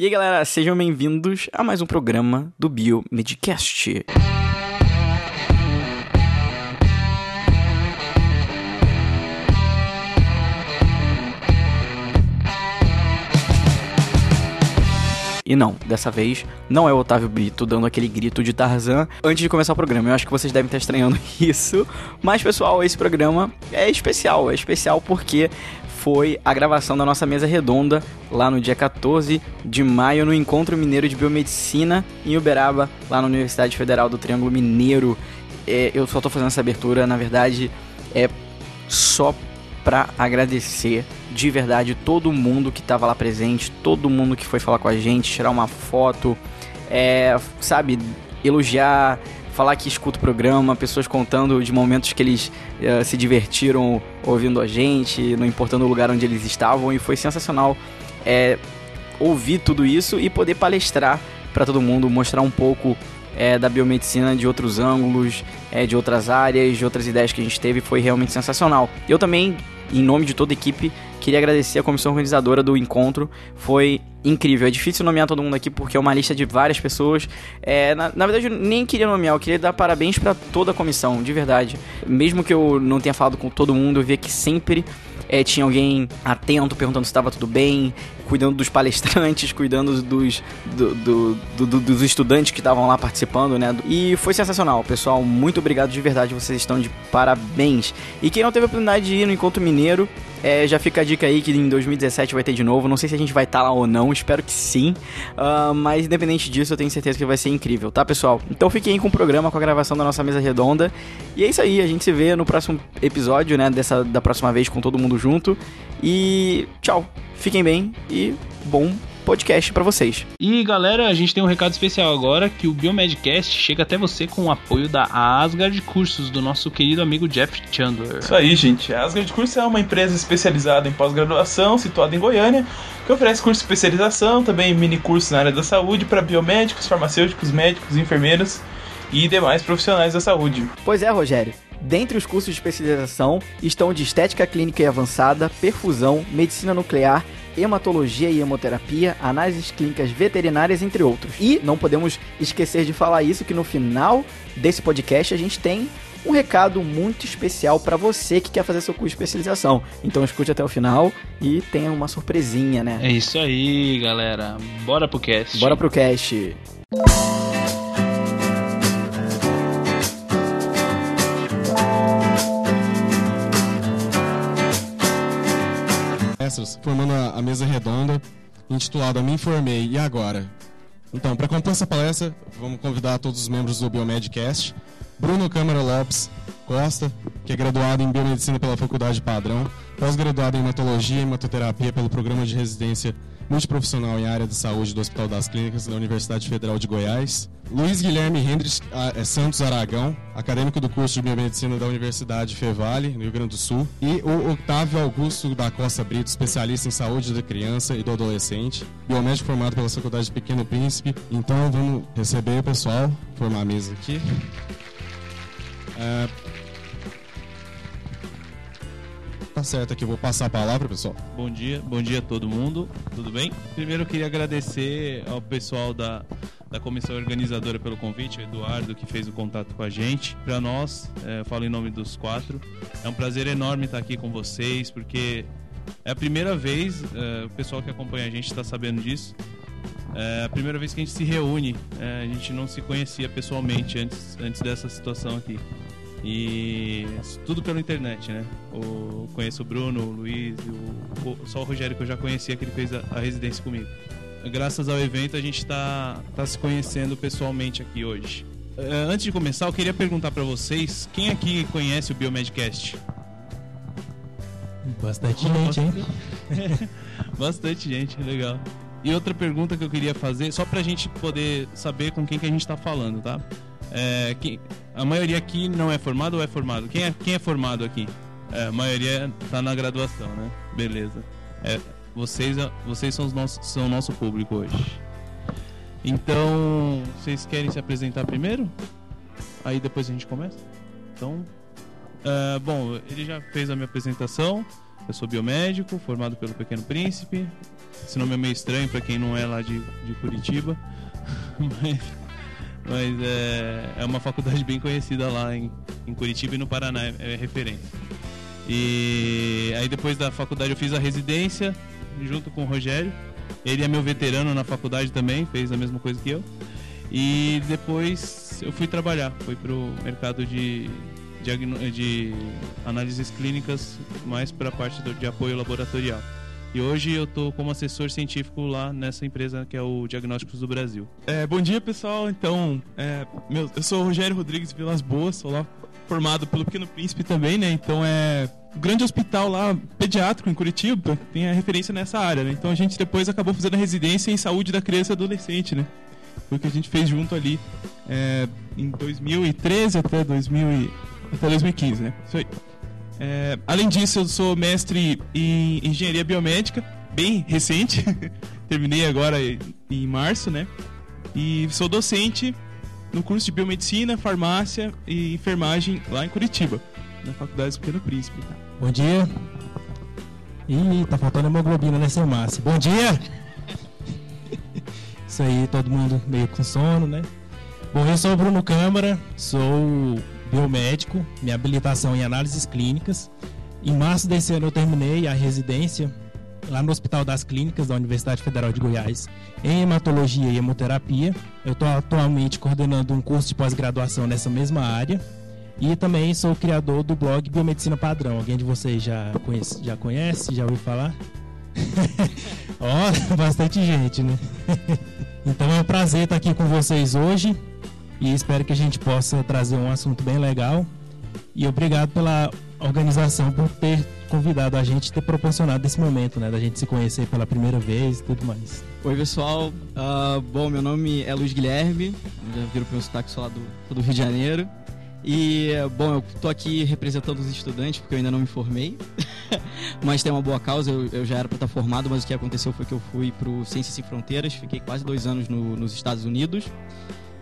E aí, galera, sejam bem-vindos a mais um programa do Biomedcast. E não, dessa vez não é o Otávio Brito dando aquele grito de Tarzan antes de começar o programa. Eu acho que vocês devem estar estranhando isso. Mas, pessoal, esse programa é especial. É especial porque foi a gravação da nossa mesa redonda lá no dia 14 de maio no Encontro Mineiro de Biomedicina em Uberaba, lá na Universidade Federal do Triângulo Mineiro. É, eu só tô fazendo essa abertura, na verdade, é só para agradecer de verdade todo mundo que estava lá presente, todo mundo que foi falar com a gente, tirar uma foto, é, sabe, elogiar, falar que escuta o programa, pessoas contando de momentos que eles uh, se divertiram ouvindo a gente, não importando o lugar onde eles estavam, e foi sensacional é, ouvir tudo isso e poder palestrar para todo mundo, mostrar um pouco é, da biomedicina de outros ângulos, é, de outras áreas, de outras ideias que a gente teve, foi realmente sensacional. Eu também, em nome de toda a equipe, queria agradecer a comissão organizadora do encontro, foi incrível. É difícil nomear todo mundo aqui porque é uma lista de várias pessoas. É, na, na verdade, eu nem queria nomear, eu queria dar parabéns para toda a comissão, de verdade. Mesmo que eu não tenha falado com todo mundo, eu via que sempre é, tinha alguém atento, perguntando se estava tudo bem, cuidando dos palestrantes, cuidando dos, do, do, do, dos estudantes que estavam lá participando, né? E foi sensacional, pessoal. Muito obrigado de verdade, vocês estão de parabéns. E quem não teve a oportunidade de ir no Encontro Mineiro, é, já fica a dica aí que em 2017 vai ter de novo. Não sei se a gente vai estar tá lá ou não, espero que sim. Uh, mas independente disso, eu tenho certeza que vai ser incrível, tá, pessoal? Então fiquem com o programa, com a gravação da nossa mesa redonda. E é isso aí, a gente se vê no próximo episódio, né? Dessa, da próxima vez com todo mundo junto. E tchau, fiquem bem e bom podcast para vocês. E galera, a gente tem um recado especial agora que o Biomedcast chega até você com o apoio da Asgard Cursos do nosso querido amigo Jeff Chandler. Isso aí, gente. A Asgard Cursos é uma empresa especializada em pós-graduação, situada em Goiânia, que oferece curso de especialização, também mini cursos na área da saúde para biomédicos, farmacêuticos, médicos, enfermeiros e demais profissionais da saúde. Pois é, Rogério. Dentre os cursos de especialização estão de estética clínica e avançada, perfusão, medicina nuclear, hematologia e hemoterapia, análises clínicas veterinárias, entre outros. E não podemos esquecer de falar isso que no final desse podcast a gente tem um recado muito especial para você que quer fazer seu curso de especialização. Então escute até o final e tenha uma surpresinha, né? É isso aí, galera. Bora pro cast. Bora pro cast. Palestras, formando a, mesa redonda, intitulada Me Informei, e agora? Então, para compor essa palestra, vamos convidar todos os membros do Biomedcast. Bruno Câmara Lopes Costa, que é graduado em Biomedicina pela Faculdade Padrão, pós-graduado em Hematologia e Hematoterapia pelo Programa de Residência multiprofissional em área de saúde do Hospital das Clínicas da Universidade Federal de Goiás. Luiz Guilherme Hendricks é Santos Aragão, acadêmico do curso de Biomedicina da Universidade Fevale, no Rio Grande do Sul. E o Octávio Augusto da Costa Brito, especialista em saúde da criança e do adolescente, biomédico formado pela Faculdade de Pequeno Príncipe. Então vamos receber o pessoal, formar a mesa aqui. É, Tá certo aqui, vou passar a palavra, pessoal. Bom dia, bom dia a todo mundo, tudo bem? Primeiro eu queria agradecer ao pessoal da, da comissão organizadora pelo convite, o Eduardo, que fez o contato com a gente. Para nós, é, eu falo em nome dos quatro, é um prazer enorme estar aqui com vocês, porque é a primeira vez, é, o pessoal que acompanha a gente está sabendo disso, é a primeira vez que a gente se reúne, é, a gente não se conhecia pessoalmente antes, antes dessa situação aqui. E tudo pela internet, né? O, conheço o Bruno, o Luiz, o, só o Rogério que eu já conhecia que ele fez a, a residência comigo. Graças ao evento a gente está tá se conhecendo pessoalmente aqui hoje. Uh, antes de começar, eu queria perguntar para vocês quem aqui conhece o Biomedcast? Bastante gente, hein? Bastante gente, legal. E outra pergunta que eu queria fazer, só pra gente poder saber com quem que a gente tá falando, tá? É, que, a maioria aqui não é formado ou é formado? Quem é, quem é formado aqui? É, a maioria está na graduação, né? Beleza. É, vocês, vocês são, os nossos, são o nosso público hoje. Então, vocês querem se apresentar primeiro? Aí depois a gente começa? Então, uh, bom, ele já fez a minha apresentação. Eu sou biomédico, formado pelo Pequeno Príncipe. Esse nome é meio estranho para quem não é lá de, de Curitiba, mas, mas é, é, uma faculdade bem conhecida lá em, em Curitiba e no Paraná, é, é referência. E aí depois da faculdade eu fiz a residência junto com o Rogério. Ele é meu veterano na faculdade também, fez a mesma coisa que eu. E depois eu fui trabalhar, fui pro mercado de, de, de análises clínicas, mais para a parte do, de apoio laboratorial. E hoje eu estou como assessor científico lá nessa empresa que é o Diagnósticos do Brasil. É, bom dia pessoal, então é, meu, eu sou o Rogério Rodrigues Vilas Boas, sou lá formado pelo Pequeno Príncipe também, né? Então é um grande hospital lá pediátrico em Curitiba, tem a referência nessa área, né? Então a gente depois acabou fazendo a residência em saúde da criança e adolescente, né? Foi o que a gente fez junto ali é, em 2013 até, 2000 e, até 2015, né? Isso aí. É, além disso, eu sou mestre em engenharia biomédica, bem recente. Terminei agora em março, né? E sou docente no curso de biomedicina, farmácia e enfermagem lá em Curitiba, na Faculdade do Pequeno Príncipe. Bom dia. Ih, tá faltando hemoglobina, seu Márcio? Bom dia! Isso aí, todo mundo meio com sono, né? Bom, eu sou o Bruno Câmara, sou biomédico, minha habilitação em análises clínicas. Em março desse ano eu terminei a residência lá no Hospital das Clínicas da Universidade Federal de Goiás em hematologia e hemoterapia. Eu estou atualmente coordenando um curso de pós-graduação nessa mesma área. E também sou criador do blog Biomedicina Padrão. Alguém de vocês já conhece, já, conhece, já ouviu falar? Ó, oh, bastante gente, né? então é um prazer estar aqui com vocês hoje e espero que a gente possa trazer um assunto bem legal. E obrigado pela organização por ter convidado a gente, ter proporcionado esse momento, né, da gente se conhecer pela primeira vez e tudo mais. Oi, pessoal. Uh, bom, meu nome é Luiz Guilherme, já viram pelo sotaque, sou lá do, do Rio de Janeiro. E, bom, eu tô aqui representando os estudantes porque eu ainda não me formei, mas tem uma boa causa, eu, eu já era para estar formado, mas o que aconteceu foi que eu fui pro Ciências Sem Fronteiras, fiquei quase dois anos no, nos Estados Unidos,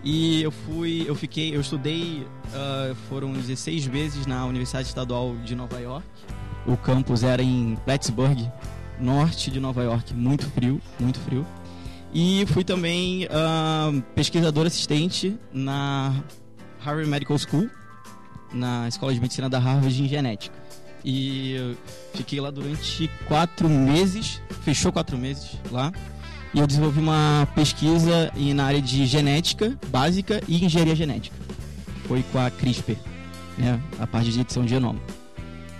e eu fui, eu fiquei, eu estudei, uh, foram 16 meses na Universidade Estadual de Nova York, o campus era em Plattsburgh, norte de Nova York, muito frio, muito frio. E fui também uh, pesquisador assistente na Harvard Medical School, na Escola de Medicina da Harvard em Genética. E fiquei lá durante quatro meses, fechou quatro meses lá. E eu desenvolvi uma pesquisa na área de genética básica e engenharia genética. Foi com a CRISPR, né, a parte de edição de genoma.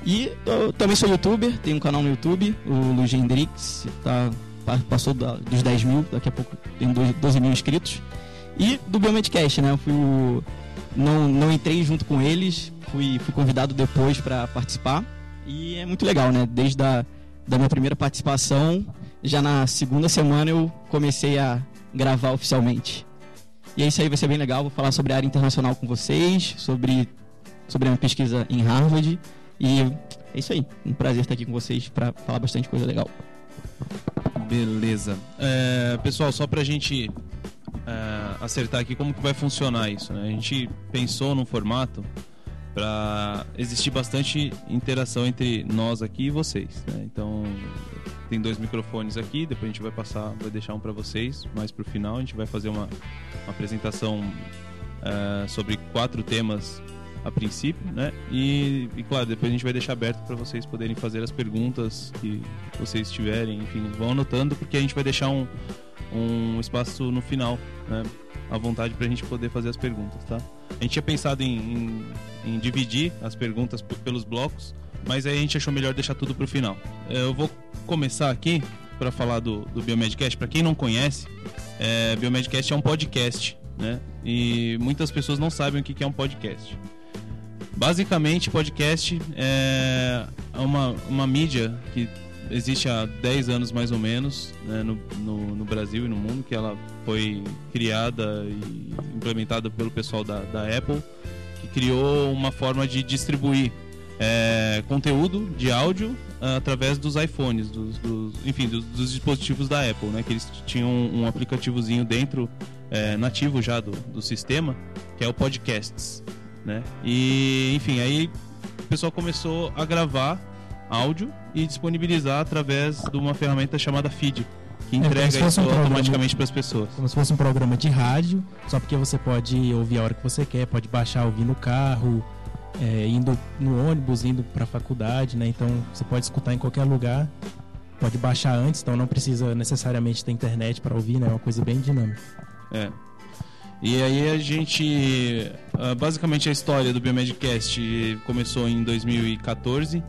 E eu também sou youtuber, tenho um canal no YouTube, o Luiz Hendrix, tá, passou dos 10 mil, daqui a pouco tem 12 mil inscritos. E do Biomedcast, né? Eu fui o não, não entrei junto com eles, fui, fui convidado depois para participar. E é muito legal, né? Desde a da minha primeira participação, já na segunda semana eu comecei a gravar oficialmente. E é isso aí, vai ser bem legal. Vou falar sobre a área internacional com vocês, sobre, sobre a minha pesquisa em Harvard. E é isso aí. Um prazer estar aqui com vocês para falar bastante coisa legal. Beleza. É, pessoal, só pra gente é, acertar aqui como que vai funcionar isso. Né? A gente pensou num formato para existir bastante interação entre nós aqui e vocês. Né? Então tem dois microfones aqui, depois a gente vai passar, vai deixar um para vocês, mais para o final a gente vai fazer uma, uma apresentação uh, sobre quatro temas a princípio, né? E, e, claro, depois a gente vai deixar aberto para vocês poderem fazer as perguntas que vocês tiverem, enfim, vão anotando porque a gente vai deixar um, um espaço no final, né? À vontade para a gente poder fazer as perguntas, tá? A gente tinha pensado em, em, em dividir as perguntas pelos blocos, mas aí a gente achou melhor deixar tudo para o final. Eu vou começar aqui para falar do, do Biomedcast. Para quem não conhece, é, Biomedcast é um podcast, né? E muitas pessoas não sabem o que é um podcast. Basicamente, podcast é uma, uma mídia que existe há 10 anos mais ou menos né, no, no, no, Brasil e no mundo, que ela foi criada e implementada pelo pessoal da, da Apple, que criou uma forma de distribuir é, conteúdo de áudio uh, através dos iPhones, dos, dos enfim, dos, dos, dispositivos da Apple, né, que eles tinham um aplicativozinho dentro, é, nativo já do, do sistema, que é o Podcasts. Né? E, enfim, aí o pessoal começou a gravar áudio e disponibilizar através de uma ferramenta chamada Feed, que É, entrega fosse isso um automaticamente para as pessoas. Como se fosse um programa de rádio, só porque você pode ouvir a hora que você quer, pode baixar, ouvir no carro, é, indo no ônibus, indo pra faculdade, né? Então você pode escutar em qualquer lugar, pode baixar antes, então não precisa necessariamente ter internet para ouvir, né? É uma coisa bem dinâmica. É. E aí a gente. ah, Basicamente a história do Biomedcast começou em 2014.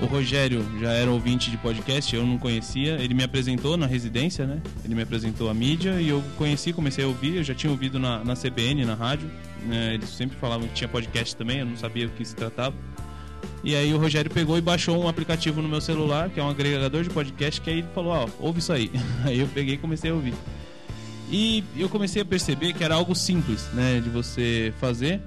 O Rogério já era ouvinte de podcast, eu não conhecia. Ele me apresentou na residência, né? Ele me apresentou a mídia e eu conheci, comecei a ouvir. Eu já tinha ouvido na, na CBN, na rádio. Né? Eles sempre falavam que tinha podcast também, eu não sabia do que se tratava. E aí o Rogério pegou e baixou um aplicativo no meu celular, que é um agregador de podcast, que aí ele falou, ó, ouve isso aí. Aí eu peguei e comecei a ouvir. E eu comecei a perceber que era algo simples, né, de você fazer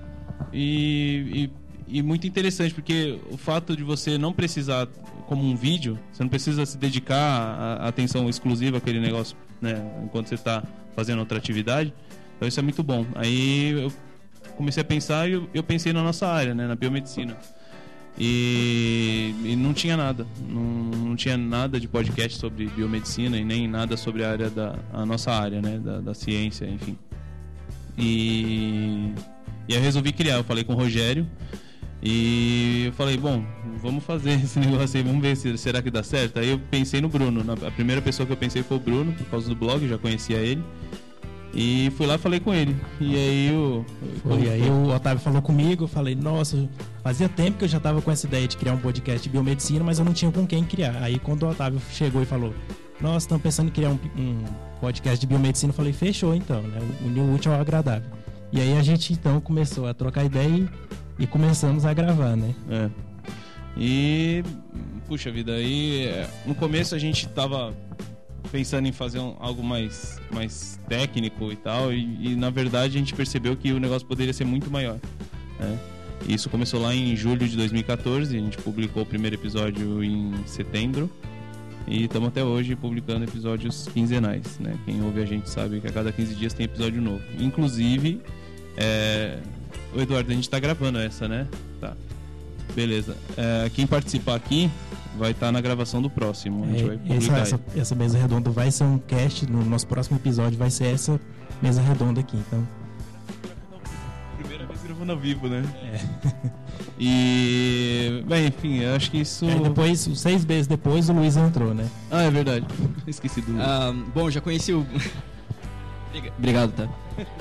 e, e, e muito interessante, porque o fato de você não precisar, como um vídeo, você não precisa se dedicar a atenção exclusiva àquele negócio, né, enquanto você está fazendo outra atividade. Então isso é muito bom. Aí eu comecei a pensar e eu, eu pensei na nossa área, né, na biomedicina. E, e não tinha nada, não, não tinha nada de podcast sobre biomedicina e nem nada sobre a área da a nossa área, né, da, da ciência, enfim. E, e eu resolvi criar, eu falei com o Rogério e eu falei, bom, vamos fazer esse negócio aí, vamos ver se será que dá certo. Aí eu pensei no Bruno, na- a primeira pessoa que eu pensei foi o Bruno, por causa do blog, já conhecia ele. E fui lá e falei com ele. E aí o. Foi, aí o Otávio falou comigo, eu falei, nossa, fazia tempo que eu já tava com essa ideia de criar um podcast de biomedicina, mas eu não tinha com quem criar. Aí quando o Otávio chegou e falou, nossa, estamos pensando em criar um, um podcast de biomedicina, eu falei, fechou então, né? Unir o útil ao agradável. E aí a gente então começou a trocar ideia e, e começamos a gravar, né? É. E puxa vida, aí é, no começo a gente tava pensando em fazer um- algo mais, mais técnico e tal, e, e, na verdade a gente percebeu que o negócio poderia ser muito maior. Né? Isso começou lá em julho de 2014, a gente publicou o primeiro episódio em setembro. E estamos até hoje publicando episódios quinzenais, né? Quem ouve a gente sabe que a cada 15 dias tem episódio novo. Inclusive, é... o Eduardo, a gente tá gravando essa, né? Tá. Beleza. É, quem participar aqui vai estar na gravação do próximo. A gente vai É, essa, essa, essa mesa redonda vai ser um cast, no nosso próximo episódio vai ser essa mesa redonda aqui, então. Primeira vez gravando ao vivo, né? É. E. Bem, enfim, eu acho que isso. Aí depois, seis meses depois, o Luiz entrou, né? Ah, é verdade. Esqueci do. Ah, bom, já conheci o. Obriga- Obrigado, tá?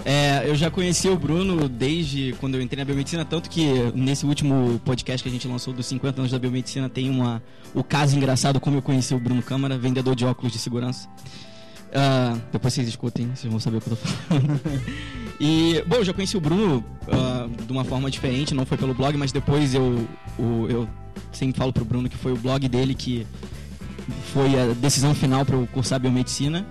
É, eu já conheci o Bruno desde quando eu entrei na biomedicina, tanto que nesse último podcast que a gente lançou dos 50 anos da biomedicina tem uma, o caso engraçado como eu conheci o Bruno Câmara, vendedor de óculos de segurança. Ah, depois vocês escutem, vocês vão saber o que eu tô falando. E, bom, eu já conheci o Bruno ah, de uma forma diferente, não foi pelo blog, mas depois eu, o- eu sempre falo pro Bruno que foi o blog dele que foi a decisão final para eu cursar biomedicina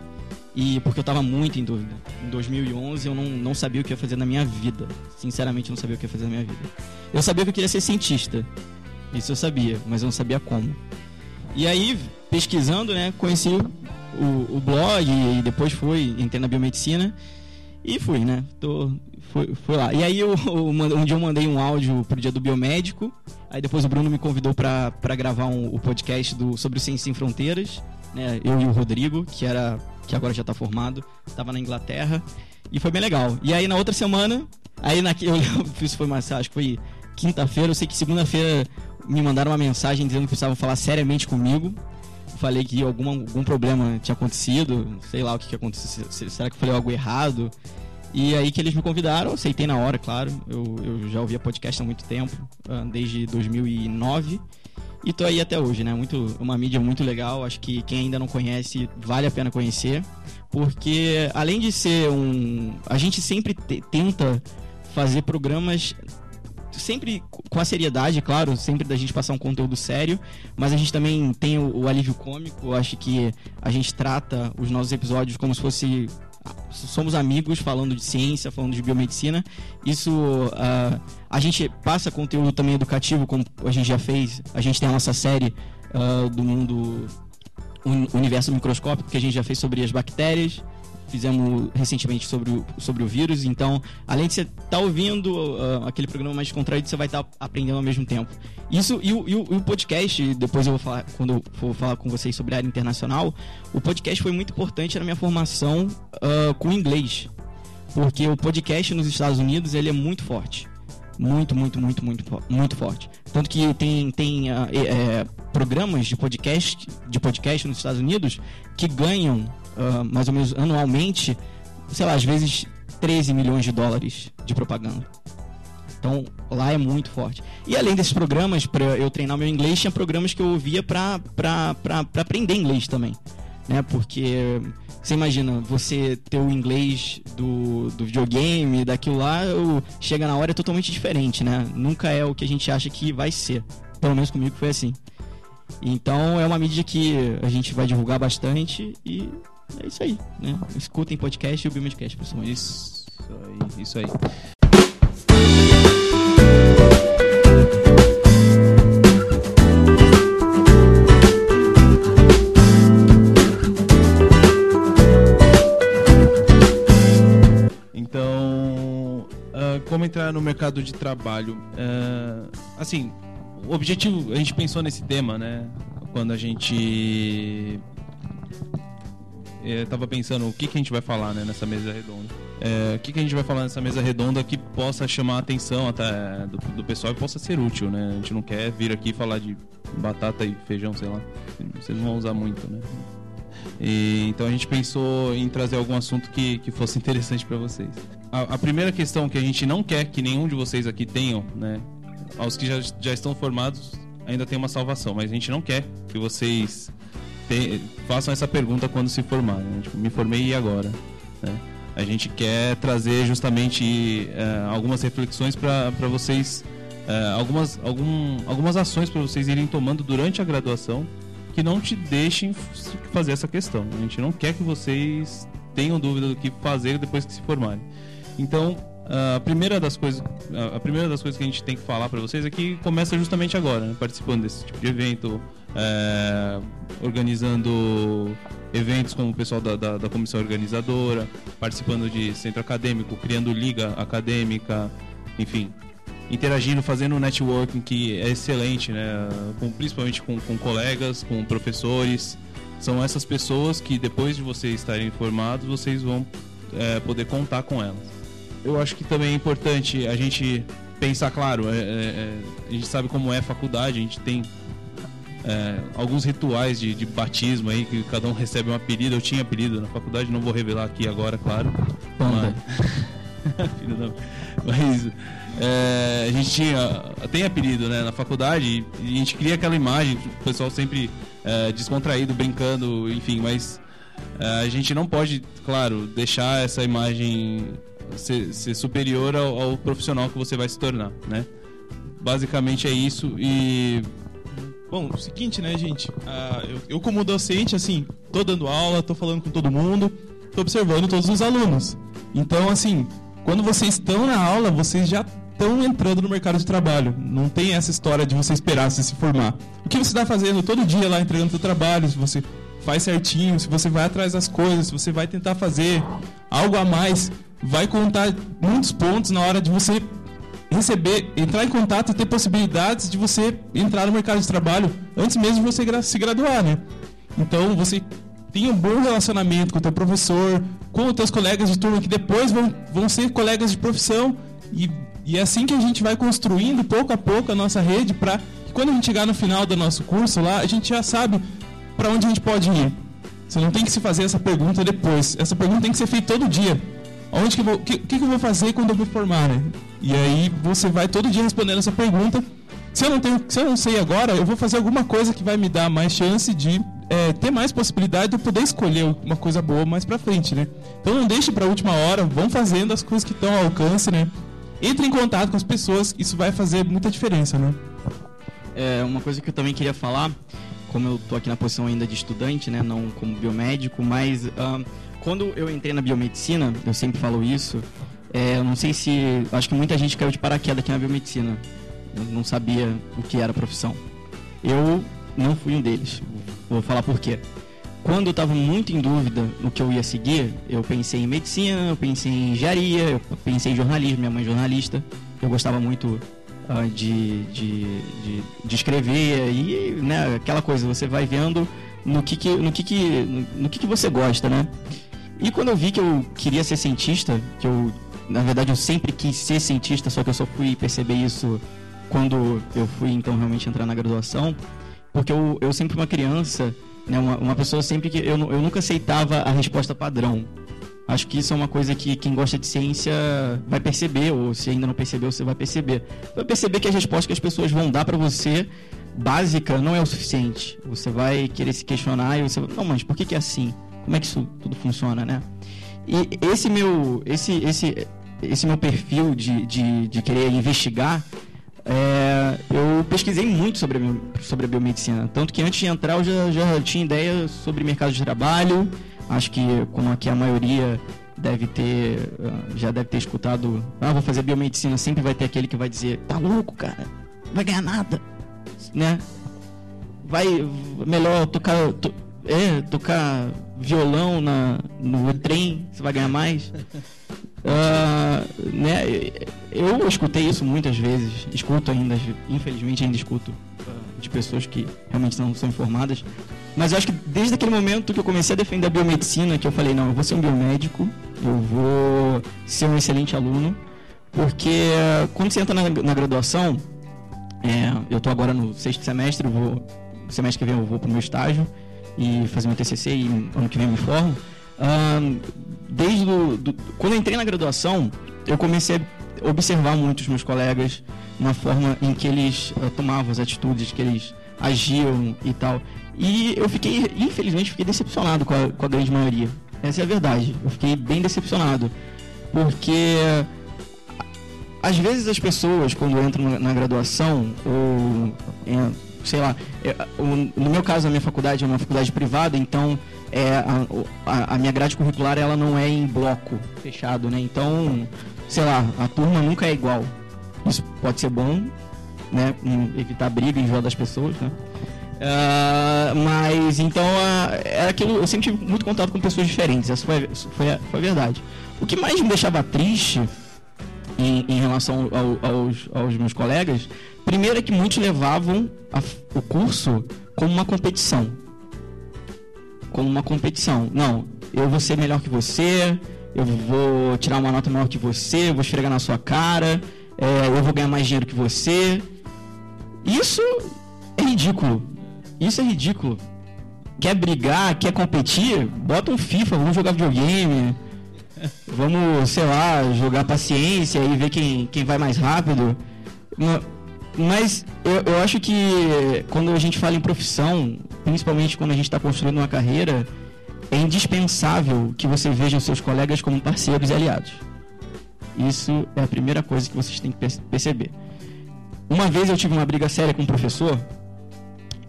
e porque eu tava muito em dúvida. Em 2011 eu não, não sabia o que ia fazer na minha vida. Sinceramente, eu não sabia o que ia fazer na minha vida. Eu sabia que eu queria ser cientista. Isso eu sabia, mas eu não sabia como. E aí, pesquisando, né, conheci o, o blog e depois fui, entrei na biomedicina e fui, né? Tô, fui, fui lá. E aí eu, um dia eu mandei um áudio pro dia do biomédico. Aí depois o Bruno me convidou pra gravar um, o podcast do, sobre o Ciência Sem Fronteiras. Né? Eu e o Rodrigo, que era. Que agora já tá formado, tava na Inglaterra. E foi bem legal. E aí na outra semana, aí na, eu lembro, isso foi mais, acho que foi quinta-feira, eu sei que segunda-feira me mandaram uma mensagem dizendo que precisavam falar seriamente comigo. Falei que algum, algum problema tinha acontecido, sei lá o que, que aconteceu, se- será que eu falei algo errado? E aí que eles me convidaram, eu aceitei na hora, claro. Eu, eu já ouvia podcast há muito tempo, ah, desde 2009. E tô aí até hoje, né? Muito, uma mídia muito legal. Acho que quem ainda não conhece, vale a pena conhecer. Porque além de ser um. A gente sempre te- tenta fazer programas sempre com a seriedade, claro, sempre da gente passar um conteúdo sério, mas a gente também tem o, o alívio cômico. Acho que a gente trata os nossos episódios como se fosse somos amigos falando de ciência, falando de biomedicina. Isso ah, a gente passa conteúdo também educativo, como a gente já fez. A gente tem a nossa série ah, do mundo un- universo microscópico que a gente já fez sobre as bactérias. Fizemos recentemente sobre o, sobre o vírus. Então, além de você estar tá ouvindo uh, aquele programa mais contraído, você vai estar tá aprendendo ao mesmo tempo. Isso e o, e o, e o podcast, depois eu vou falar, quando eu for falar com vocês sobre a área internacional, o podcast foi muito importante na minha formação uh, com inglês. Porque o podcast nos Estados Unidos ele é muito forte. Muito, muito, muito, muito, muito forte. Tanto que tem, tem uh, é, programas de podcast, de podcast nos Estados Unidos que ganham uh, mais ou menos anualmente, sei lá, às vezes 13 milhões de dólares de propaganda. Então lá é muito forte. E além desses programas, para eu treinar meu inglês, tinha programas que eu ouvia para aprender inglês também. Né? Porque você imagina, você ter o inglês do, do videogame, daquilo lá, chega na hora é totalmente diferente, né? Nunca é o que a gente acha que vai ser. Pelo menos comigo foi assim. Então é uma mídia que a gente vai divulgar bastante e é isso aí, né? Escutem podcast e o Biomedcast, pessoal. Isso aí, isso aí. como entrar no mercado de trabalho. Uh, assim, o objetivo, a gente pensou nesse tema, né? Quando a gente estava pensando o que, que a gente vai falar né, nessa mesa redonda. É, o que, que a gente vai falar nessa mesa redonda que possa chamar a atenção até do, do, pessoal e possa ser útil, né? A gente não quer vir aqui falar de batata e feijão, sei lá. Vocês não vão usar muito, né? E, então a gente pensou em trazer algum assunto que, que fosse interessante para vocês. A, a, primeira questão que a gente não quer que nenhum de vocês aqui tenham, né? Aos que já, já estão formados, ainda tem uma salvação, mas a gente não quer que vocês te, façam essa pergunta quando se formarem. Né? Tipo, me formei e agora? Né? A gente quer trazer justamente uh, algumas reflexões para vocês, uh, algumas, algum, algumas ações para vocês irem tomando durante a graduação que não te deixem fazer essa questão. A gente não quer que vocês tenham dúvida do que fazer depois que se formarem. Então, a primeira das coisas, a primeira das coisas que a gente tem que falar para vocês é que começa justamente agora, né? participando desse tipo de evento, é, organizando eventos com o pessoal da, da, da, comissão organizadora, participando de centro acadêmico, criando liga acadêmica, enfim, interagindo, fazendo um networking que é excelente, né? Com, principalmente com, com colegas, com professores. São essas pessoas que depois de vocês estarem formados, vocês vão é, poder contar com elas. Eu acho que também é importante a gente pensar, claro, é, é, é a gente sabe como é a faculdade, a gente tem é, alguns rituais de, de, batismo aí, que cada um recebe um apelido. Eu tinha apelido na faculdade, não vou revelar aqui agora, claro. Mas... Mas é, a gente tinha, tem apelido né, na faculdade e a gente cria aquela imagem, o pessoal sempre é, descontraído, brincando, enfim, mas é, a gente não pode, claro, deixar essa imagem ser, ser superior ao, ao, profissional que você vai se tornar, né? Basicamente é isso e... Bom, o seguinte, né, gente? Uh, eu, eu, como docente, assim, tô dando aula, tô falando com todo mundo, tô observando todos os alunos. Então, assim, quando vocês estão na aula, vocês já estão entrando no mercado de trabalho. Não tem essa história de você esperar se se formar. O que você está fazendo todo dia lá entregando seu trabalho, se você faz certinho, se você vai atrás das coisas, se você vai tentar fazer algo a mais, vai contar muitos pontos na hora de você receber, entrar em contato e ter possibilidades de você entrar no mercado de trabalho antes mesmo de você se graduar, né? Então você tem um bom relacionamento com o teu professor, com os teus colegas de turma que depois vão, vão ser colegas de profissão e e é assim que a gente vai construindo pouco a pouco a nossa rede para quando a gente chegar no final do nosso curso lá, a gente já sabe para onde a gente pode ir. Você não tem que se fazer essa pergunta depois. Essa pergunta tem que ser feita todo dia. Onde que vou, que, que eu vou fazer quando eu me formar, né? E aí você vai todo dia respondendo essa pergunta. Se eu não tenho, se eu não sei agora, eu vou fazer alguma coisa que vai me dar mais chance de é, ter mais possibilidade de eu poder escolher uma coisa boa mais para frente, né? Então não deixe para a última hora, vão fazendo as coisas que estão ao alcance, né? entre em contato com as pessoas, isso vai fazer muita diferença, né? É, uma coisa que eu também queria falar, como eu tô aqui na posição ainda de estudante, né, não como biomédico, mas quando eu entrei na biomedicina, eu sempre falo isso, é, não sei se, acho que muita gente caiu de paraquedas aqui na biomedicina, não sabia o que era a profissão. Eu não fui um deles, vou falar por quê. quando eu estava muito em dúvida no que eu ia seguir, eu pensei em medicina, eu pensei em engenharia, eu pensei em jornalismo, minha mãe é jornalista, eu gostava muito uh, de, de, de, de, escrever e né, aquela coisa, você vai vendo no que, que, no que, que, no, no que, que você gosta, né? E quando eu vi que eu queria ser cientista, que eu, na verdade, eu sempre quis ser cientista, só que eu só fui perceber isso quando eu fui, então, realmente entrar na graduação, porque eu, eu sempre uma criança, né, uma, uma pessoa sempre que eu, eu nunca aceitava a resposta padrão. Acho que isso é uma coisa que quem gosta de ciência vai perceber, ou se ainda não percebeu, você vai perceber. Vai perceber que as respostas que as pessoas vão dar para você, básica, não é o suficiente. Você vai querer se questionar e você vai, não, mas por que, que é assim? Como é que isso tudo funciona, né? E esse meu, esse, esse, esse meu perfil de, de, de querer investigar, é, eu pesquisei muito sobre sobre a biomedicina. Tanto que antes de entrar eu já, já tinha ideia sobre mercado de trabalho, Acho que como aqui a maioria deve ter ah, já deve ter escutado, ah, vou fazer biomedicina, sempre vai ter aquele que vai dizer, tá louco, cara, não vai ganhar nada, né? Vai melhor tocar to, é, tocar violão na no trem, você vai ganhar mais. Uh, né? Eu escutei isso muitas vezes, escuto ainda, infelizmente ainda escuto uh, de pessoas que realmente não são informadas. Mas eu acho que desde aquele momento que eu comecei a defender a biomedicina, que eu falei, não, eu vou ser um biomédico, eu vou ser um excelente aluno, porque quando você entra na, na graduação, é, eu estou agora no sexto semestre, vou, semestre que vem eu vou para o meu estágio e fazer meu TCC e ano que vem me formo. desde do, do, quando eu entrei na graduação, eu comecei a observar muito os meus colegas na forma em que eles uh, tomavam as atitudes, que eles agiam e tal. E eu fiquei, infelizmente, fiquei decepcionado com a, com a grande maioria. Essa é a verdade. Eu fiquei bem decepcionado. Porque às vezes as pessoas, quando entram na, graduação, ou é, sei lá, no meu caso, a minha faculdade é uma faculdade privada, então é, a, a, a, minha grade curricular ela não é em bloco fechado, né? Então, sei lá, a turma nunca é igual. Isso pode ser bom, né? Evitar briga e enjoar das pessoas, né? Uh, mas então uh, era aquilo. Eu sempre tive muito contato com pessoas diferentes. Essa foi, foi, a, foi a verdade. O que mais me deixava triste em, em relação ao, aos, aos, meus colegas, primeiro é que muitos levavam a, o curso como uma competição. Como uma competição. Não, eu vou ser melhor que você, eu vou tirar uma nota maior que você, eu vou esfregar na sua cara, é, eu vou ganhar mais dinheiro que você. Isso é ridículo. Isso é ridículo. Quer brigar, quer competir? Bota um FIFA, vamos jogar videogame. Vamos, sei lá, jogar paciência e ver quem, quem vai mais rápido. Mas eu, eu acho que quando a gente fala em profissão, principalmente quando a gente está construindo uma carreira, é indispensável que você veja os seus colegas como parceiros e aliados. Isso é a primeira coisa que vocês têm que perceber. Uma vez eu tive uma briga séria com um professor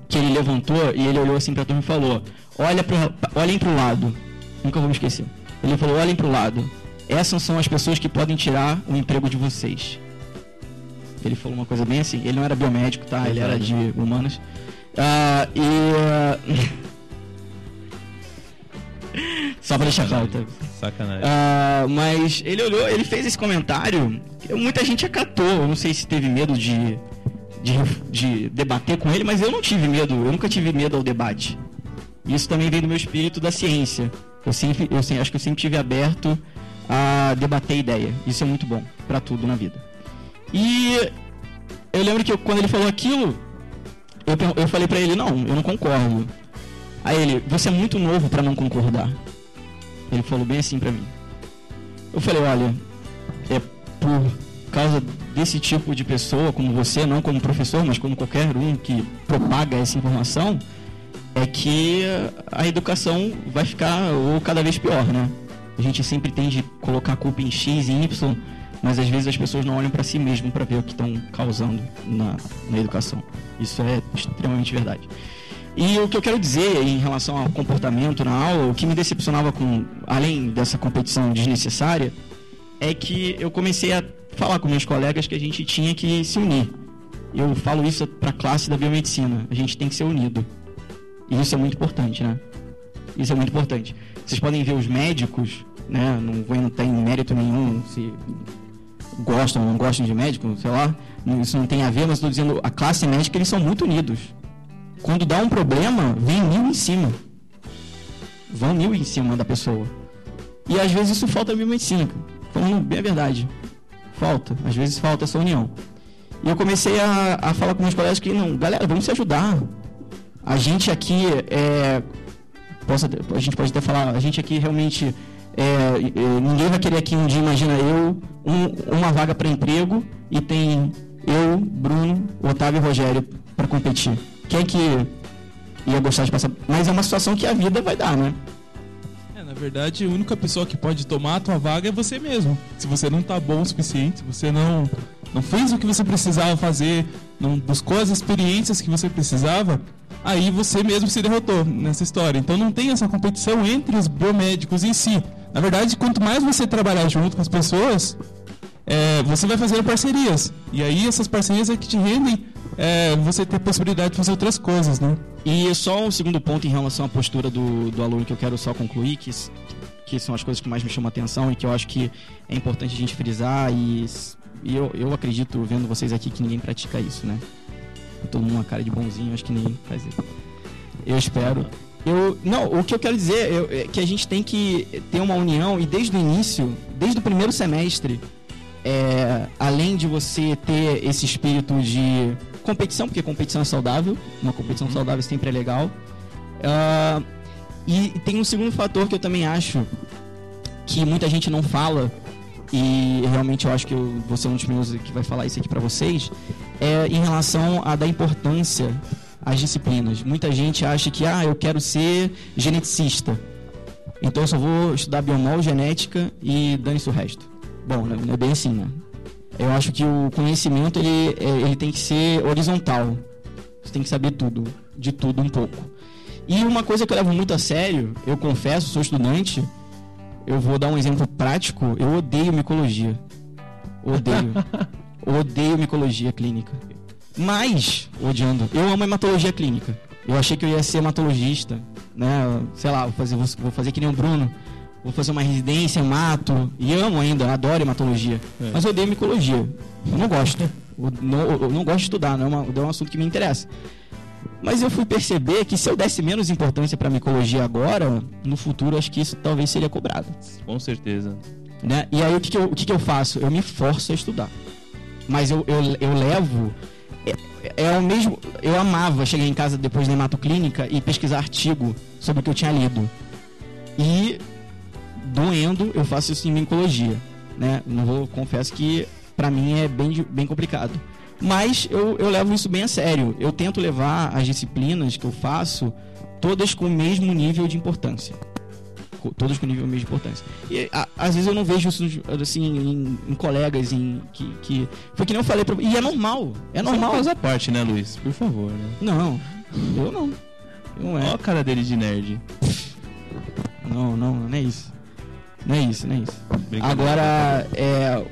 que ele levantou e ele olhou assim pra turma e falou: Olha pro, olhem pro lado. Nunca vou me esquecer. Ele falou: Olhem pro lado. Essas são as pessoas que podem tirar o emprego de vocês. Ele falou uma coisa bem assim. Ele não era biomédico, tá? Ele era de humanas. Uh, e. Uh... Só pra deixar claro, tá? Sacanagem. Uh, mas ele olhou, ele fez esse comentário. Muita gente acatou. Eu não sei se teve medo de de, de debater com ele, mas eu não tive medo, eu nunca tive medo ao debate. Isso também vem do meu espírito da ciência. Eu sempre, eu sempre, acho que eu sempre tive aberto a debater ideia. Isso é muito bom para tudo na vida. E eu lembro que eu, quando ele falou aquilo, eu, eu falei para ele não, eu não concordo. Aí ele, você é muito novo para não concordar. Ele falou bem assim para mim. Eu falei, olha, é por causa desse tipo de pessoa, como você, não como professor, mas como qualquer um que propaga essa informação, é que a educação vai ficar ou cada vez pior, né? A gente sempre tende a colocar a culpa em X e Y, mas às vezes as pessoas não olham para si mesmo para ver o que estão causando na, na educação. Isso é extremamente verdade. E o que eu quero dizer em relação ao comportamento na aula, o que me decepcionava com, além dessa competição desnecessária, é que eu comecei a falar com meus colegas que a gente tinha que se unir. Eu falo isso para a classe da biomedicina. A gente tem que ser unido. E isso é muito importante, né? Isso é muito importante. Vocês podem ver os médicos, né? Não vou entrar em mérito nenhum se gostam não gostam de médico, sei lá. Isso não tem a ver, mas estou dizendo, a classe médica, eles são muito unidos. Quando dá um problema, vem mil em cima. Vão mil em cima da pessoa. E às vezes isso falta a biomedicina. Falando bem a verdade. Falta. Às vezes falta essa união. E eu comecei a, a falar com meus colegas que, não, galera, vamos se ajudar. A gente aqui é. Posso, a gente pode até falar, a gente aqui realmente. É, é, ninguém vai querer aqui um dia, imagina eu, um, uma vaga para emprego e tem eu, Bruno, Otávio e Rogério para competir. Quem é que ia gostar de passar? Mas é uma situação que a vida vai dar, né? É, na verdade, a única pessoa que pode tomar a tua vaga é você mesmo. Se você não tá bom o suficiente, se você não, não fez o que você precisava fazer, não buscou as experiências que você precisava, aí você mesmo se derrotou nessa história. Então não tem essa competição entre os biomédicos em si. Na verdade, quanto mais você trabalhar junto com as pessoas, é, você vai fazendo parcerias. E aí essas parcerias é que te rendem é, você ter possibilidade de fazer outras coisas, né? E só um segundo ponto em relação à postura do, do aluno que eu quero só concluir, que, que são as coisas que mais me chamam a atenção e que eu acho que é importante a gente frisar e, e eu, eu acredito, vendo vocês aqui, que ninguém pratica isso, né? Todo mundo uma cara de bonzinho, acho que ninguém faz isso. Eu espero. Eu, não, o que eu quero dizer eu, é que a gente tem que ter uma união e desde o início, desde o primeiro semestre, é, além de você ter esse espírito de competição, porque competição é saudável, uma competição saudável sempre é legal. Uh, e tem um segundo fator que eu também acho que muita gente não fala, e realmente eu acho que vou ser um dos primeiros que vai falar isso aqui para vocês, é em relação a dar importância às disciplinas. Muita gente acha que, ah, eu quero ser geneticista, então eu só vou estudar biomol, genética e dane-se o resto. Bom, não é bem assim, né? Eu acho que o conhecimento ele, é, ele tem que ser horizontal. Você tem que saber tudo, de tudo um pouco. E uma coisa que eu levo muito a sério, eu confesso, sou estudante, eu vou dar um exemplo prático, eu odeio micologia. Odeio. odeio micologia clínica. Mas, odiando, eu amo hematologia clínica. Eu achei que eu ia ser hematologista, né? Sei lá, vou fazer, vou fazer que nem o Bruno vou fazer uma residência, mato, e amo ainda, adoro hematologia, é. mas eu odeio micologia. Eu não gosto. Eu não, eu não gosto de estudar, não é, uma, não é um assunto que me interessa. Mas eu fui perceber que se eu desse menos importância para micologia agora, no futuro acho que isso talvez seria cobrado. Com certeza. Né? E aí o que, que, eu, o que, que eu faço? Eu me forço a estudar. Mas eu, eu, eu levo. É, é o mesmo. Eu amava chegar em casa depois da hematoclínica e pesquisar artigo sobre o que eu tinha lido. E doendo, eu faço isso em micologia, né? Não vou, confesso que para mim é bem, bem complicado. Mas eu, eu levo isso bem a sério. Eu tento levar as disciplinas que eu faço todas com o mesmo nível de importância. Todas com o nível mesmo de importância. E a, às vezes eu não vejo isso assim em, em colegas em, que, que. Foi que nem eu falei pra. E é normal. É normal. Você faz a parte, né, Luiz? Por favor, né? Não, eu não. Eu não é. Olha a cara dele de nerd. Não, não, não é isso. Não é isso, não é isso. Agora, é,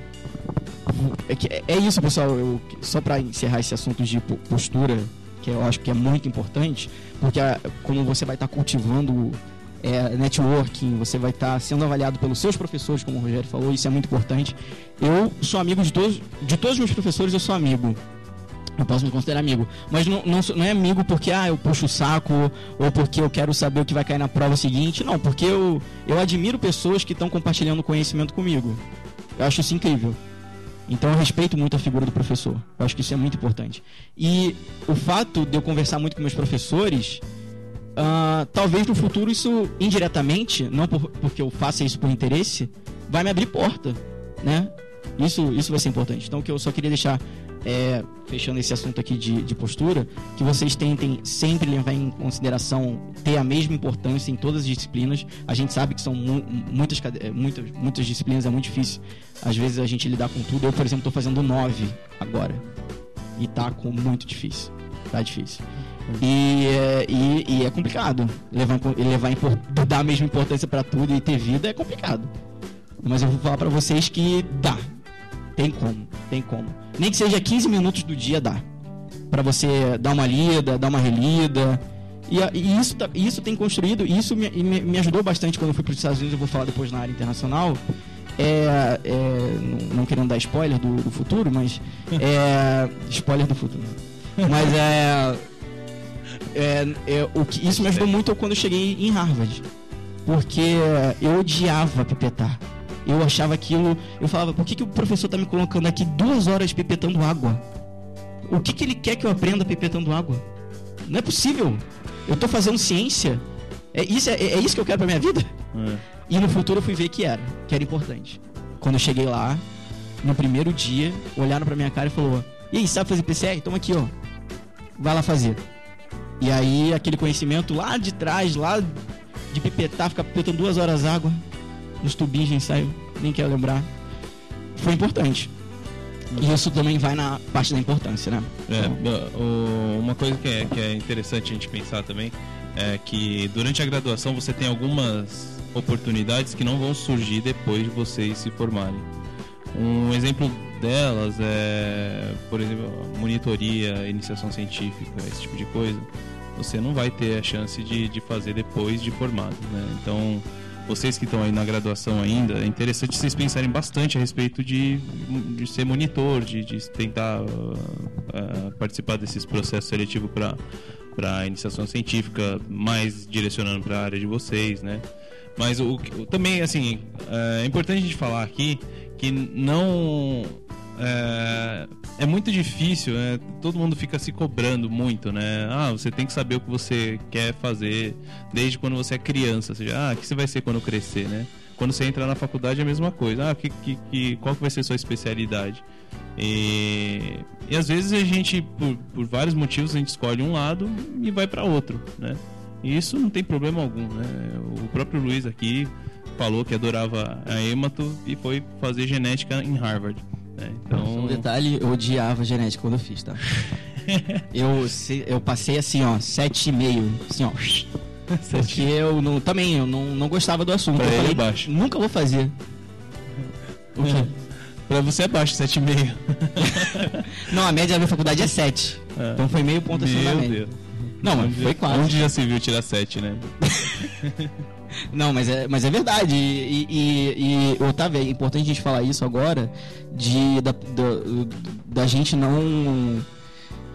é, é isso, pessoal. Eu, só para encerrar esse assunto de postura, que eu acho que é muito importante, porque a, como você vai estar tá cultivando é, networking, você vai estar tá sendo avaliado pelos seus professores, como o Rogério falou, isso é muito importante. Eu sou amigo de todos, de todos os meus professores, eu sou amigo eu posso me considerar amigo. Mas não, não, não, é amigo porque ah, eu puxo o saco ou porque eu quero saber o que vai cair na prova seguinte. Não, porque eu, eu admiro pessoas que estão compartilhando conhecimento comigo. Eu acho isso incrível. Então eu respeito muito a figura do professor. Eu acho que isso é muito importante. E o fato de eu conversar muito com meus professores, uh, talvez no futuro isso indiretamente, não por, porque eu faça isso por interesse, vai me abrir porta, né? Isso, isso vai ser importante. Então o que eu só queria deixar é, fechando esse assunto aqui de, de, postura, que vocês tentem sempre levar em consideração ter a mesma importância em todas as disciplinas. A gente sabe que são mu muitas, é, muitas, muitas disciplinas, é muito difícil. Às vezes a gente lidar com tudo. Eu, por exemplo, estou fazendo nove agora. E tá com muito difícil. Tá difícil. E, é, e, e é complicado. Levar, levar dar a mesma importância para tudo e ter vida é complicado. Mas eu vou falar para vocês que dá. Tem como, tem como. Nem que seja 15 minutos do dia dá. para você dar uma lida, dar uma relida E, e isso, tá- isso tem construído, e isso me, me, me ajudou bastante quando eu fui para os Estados Unidos, eu vou falar depois na área internacional. É, é, não, não querendo dar spoiler do, do futuro, mas. É, spoiler do futuro. Mas é. é, é, o que, isso me ajudou muito quando eu cheguei em Harvard. Porque eu odiava pipetar. Eu achava aquilo. Eu falava, por que, que o professor tá me colocando aqui duas horas pipetando água? O que, que ele quer que eu aprenda pipetando água? Não é possível. Eu tô fazendo ciência. É isso, é, é isso que eu quero pra minha vida? É. E no futuro eu fui ver que era, que era importante. Quando eu cheguei lá, no primeiro dia, olharam pra minha cara e falou: E aí, sabe fazer PCR? Toma aqui, ó. Vai lá fazer. E aí, aquele conhecimento lá de trás, lá de pipetar, ficar pipetando duas horas água nos tubinhos de ensaio, nem quero lembrar. Foi importante. E isso também vai na parte da importância, né? É, o- uma coisa que é, que é interessante a gente pensar também é que durante a graduação você tem algumas oportunidades que não vão surgir depois de vocês se formarem. Um exemplo delas é, por exemplo, monitoria, iniciação científica, esse tipo de coisa. Você não vai ter a chance de, de fazer depois de formado, né? Então, vocês que estão aí na graduação ainda, é interessante vocês pensarem bastante a respeito de, de ser monitor, de, de tentar uh, uh, participar desses processos seletivos para para iniciação científica, mais direcionando para a área de vocês, né? Mas o, o- também, assim, é importante a gente falar aqui que não é, é muito difícil, né? Todo mundo fica se cobrando muito, né? Ah, você tem que saber o que você quer fazer desde quando você é criança, ou seja, ah, o que você vai ser quando crescer, né? Quando você entra na faculdade é a mesma coisa. Ah, que, que, que, qual que vai ser sua especialidade? E, e às vezes a gente, por, por vários motivos, a gente escolhe um lado e vai para outro, né? E isso não tem problema algum, né? O próprio Luiz aqui falou que adorava a hemato e foi fazer genética em Harvard. Né? Só Então, um detalhe, eu odiava genética quando eu fiz, tá? eu, se- eu passei assim, ó, 7,5, assim, ó. Porque eu não, também eu não, não gostava do assunto. Pra eu ele falei, é baixo. nunca vou fazer. O quê? Pra você é baixo, 7,5. Não, a média da minha faculdade é 7. É. Então foi meio ponto acima da Meu média. Deus. Não, mas foi quase. Onde já se viu tirar 7, né? Não, mas é, mas é verdade. E, e, e Otávio, é importante a gente falar isso agora, de da, da, da gente não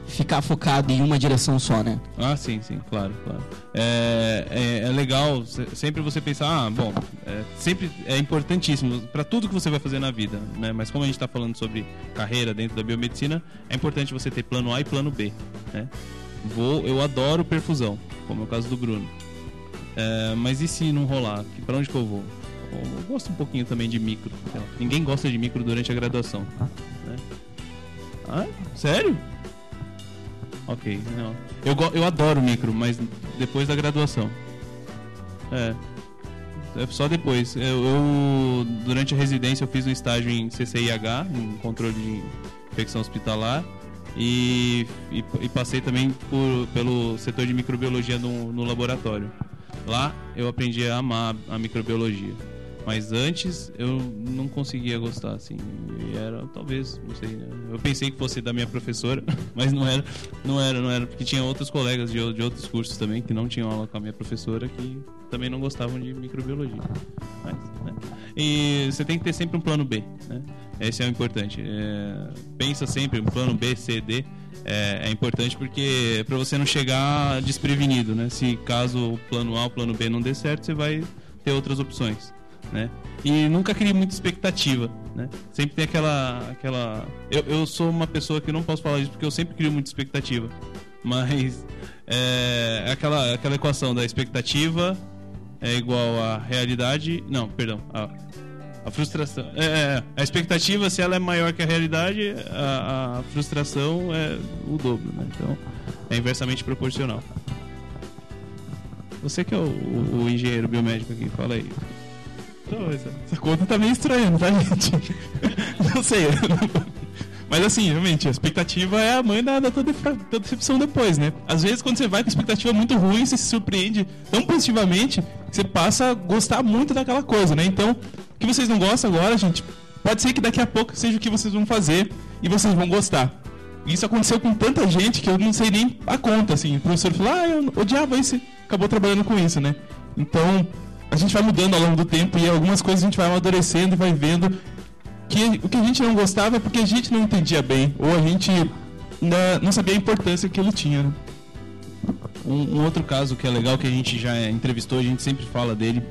ficar focado em uma direção só, né? Ah, sim, sim, claro, claro. É, é, é legal se- sempre você pensar, ah, bom, é, sempre é importantíssimo para tudo que você vai fazer na vida, né? Mas como a gente está falando sobre carreira dentro da biomedicina, é importante você ter plano A e plano B, né? Vou, eu adoro perfusão, como é o caso do Bruno. É, mas e se não rolar? Pra onde que eu vou? Eu gosto um pouquinho também de micro. Ninguém gosta de micro durante a graduação. né? Ah, sério? Ok, não. Eu, eu adoro micro, mas depois da graduação. É. É só depois. Eu, eu- durante a residência eu fiz um estágio em CCIH, em controle de infecção hospitalar, e, e, e passei também por, pelo setor de microbiologia no, no laboratório. Lá eu aprendi a amar a microbiologia. Mas antes eu não conseguia gostar, assim. E era, talvez, não sei, né? Eu pensei que fosse da minha professora, mas não era, não era, não era, porque tinha outros colegas de, de outros cursos também que não tinham aula com a minha professora que também não gostavam de microbiologia. Mas, né? E você tem que ter sempre um plano B, né? Esse é o importante. É, pensa sempre um plano B, C, D. É, é importante porque para você não chegar desprevenido, né? Se caso o plano A, o plano B não dê certo, você vai ter outras opções né? E nunca crie muita expectativa, né? Sempre tem aquela aquela eu, eu sou uma pessoa que não posso falar isso porque eu sempre crio muita expectativa. Mas é aquela aquela equação da expectativa é igual à realidade, não, perdão, a, a frustração. É, é, a expectativa, se ela é maior que a realidade, a, a frustração é o dobro, né? Então, é inversamente proporcional. Você que é o, o- o engenheiro biomédico aqui, fala aí. Então, essa, essa conta tá meio estranha, tá, gente? não sei. Mas assim, realmente, a expectativa é a mãe da, da, toda, da decepção depois, né? Às vezes, quando você vai com expectativa muito ruim, você se surpreende tão positivamente que você passa a gostar muito daquela coisa, né? Então, que vocês não gostam agora, gente, pode ser que daqui a pouco seja o que vocês vão fazer e vocês vão gostar. Isso aconteceu com tanta gente que eu não sei nem a conta, assim. O professor falou, ah, eu odiava isso, acabou trabalhando com isso, né? Então, a gente vai mudando ao longo do tempo e algumas coisas a gente vai amadurecendo e vai vendo que o que a gente não gostava é porque a gente não entendia bem, ou a gente não, sabia a importância que aquilo tinha, né? Um, um, outro caso que é legal, que a gente já entrevistou, a gente sempre fala dele.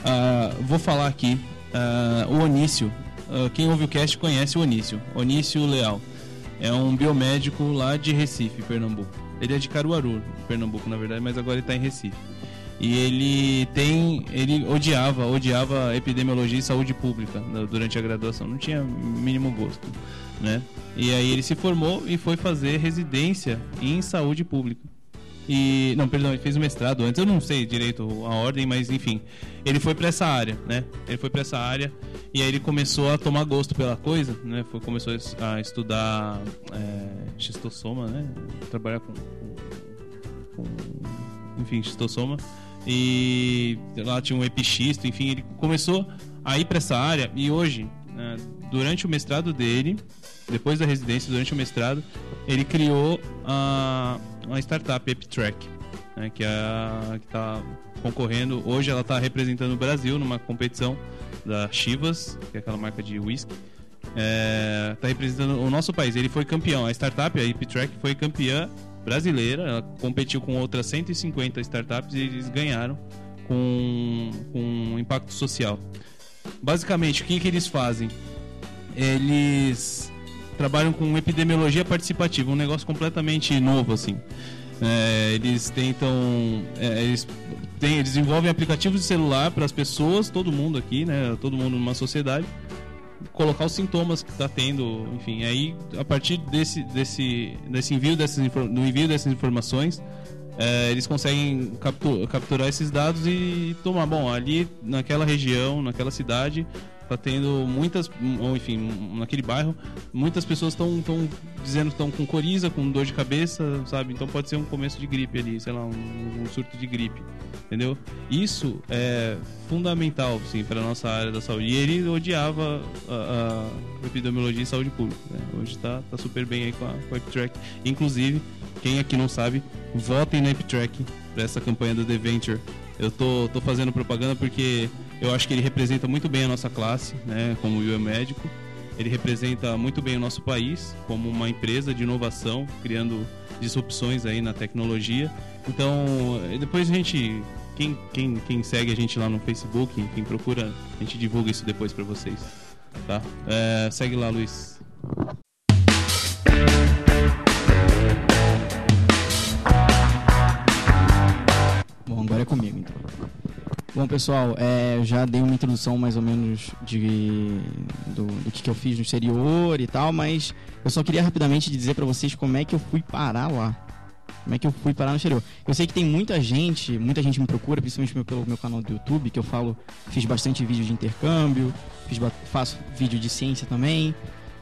Uh, vou falar aqui. Uh, o Onício. Uh, quem ouve o cast conhece o Onício. Onício Leal. É um biomédico lá de Recife, Pernambuco. Ele é de Caruaru, Pernambuco, na verdade, mas agora ele está em Recife. E ele tem. Ele odiava, odiava epidemiologia e saúde pública né, durante a graduação. Não tinha mínimo gosto. Né? E aí ele se formou e foi fazer residência em saúde pública. E não, perdão, ele fez o mestrado antes. Eu não sei direito a ordem, mas enfim, ele foi para essa área, né? Ele foi para essa área e aí ele começou a tomar gosto pela coisa, né? Foi, começou a estudar é, xistossoma, né? Trabalhar com, com, com enfim, xistossoma e lá tinha um epixisto, enfim, ele começou a ir para essa área e hoje, né, durante o mestrado dele, depois da residência, durante o mestrado, ele criou a, uma startup, EpiTrack, né, que é está concorrendo. Hoje ela está representando o Brasil numa competição da Chivas, que é aquela marca de whisky. Está é, tá representando o nosso país. Ele foi campeão. A startup, a EpiTrack, foi campeã brasileira. Ela competiu com outras 150 startups e eles ganharam com, com impacto social. Basicamente, o que, que eles fazem? Eles trabalham com epidemiologia participativa, um negócio completamente novo assim. É, eles tentam, é, eles, desenvolvem aplicativos de celular para as pessoas, todo mundo aqui, né, todo mundo numa sociedade, colocar os sintomas que está tendo, enfim, aí a partir desse, desse, desse envio dessas, do envio dessas informações, é, eles conseguem capturar esses dados e tomar, bom, ali naquela região, naquela cidade, tá tendo muitas, ou enfim, naquele bairro, muitas pessoas estão tão dizendo que estão com coriza, com dor de cabeça, sabe? Então pode ser um começo de gripe ali, sei lá, um, um surto de gripe, entendeu? Isso é fundamental, sim, para nossa área da saúde. E ele odiava a, a epidemiologia e saúde pública. Né? Hoje tá, tá super bem aí com a, com a EpiTrack. Inclusive, quem aqui não sabe, votem na EpiTrack para essa campanha do The Venture. Eu tô, tô fazendo propaganda porque eu acho que ele representa muito bem a nossa classe, né, como biomédico. Ele representa muito bem o nosso país como uma empresa de inovação, criando disrupções aí na tecnologia. Então, depois a gente, quem, quem, quem segue a gente lá no Facebook, quem procura, a gente divulga isso depois para vocês, tá? É, segue lá, Luiz. Bom, agora é comigo então. Bom, pessoal, é, já dei uma introdução mais ou menos de, do, do que, que, eu fiz no exterior e tal, mas eu só queria rapidamente dizer para vocês como é que eu fui parar lá. Como é que eu fui parar no exterior. Eu sei que tem muita gente, muita gente me procura, principalmente pelo meu canal do YouTube, que eu falo, fiz bastante vídeo de intercâmbio, fiz, faço vídeo de ciência também,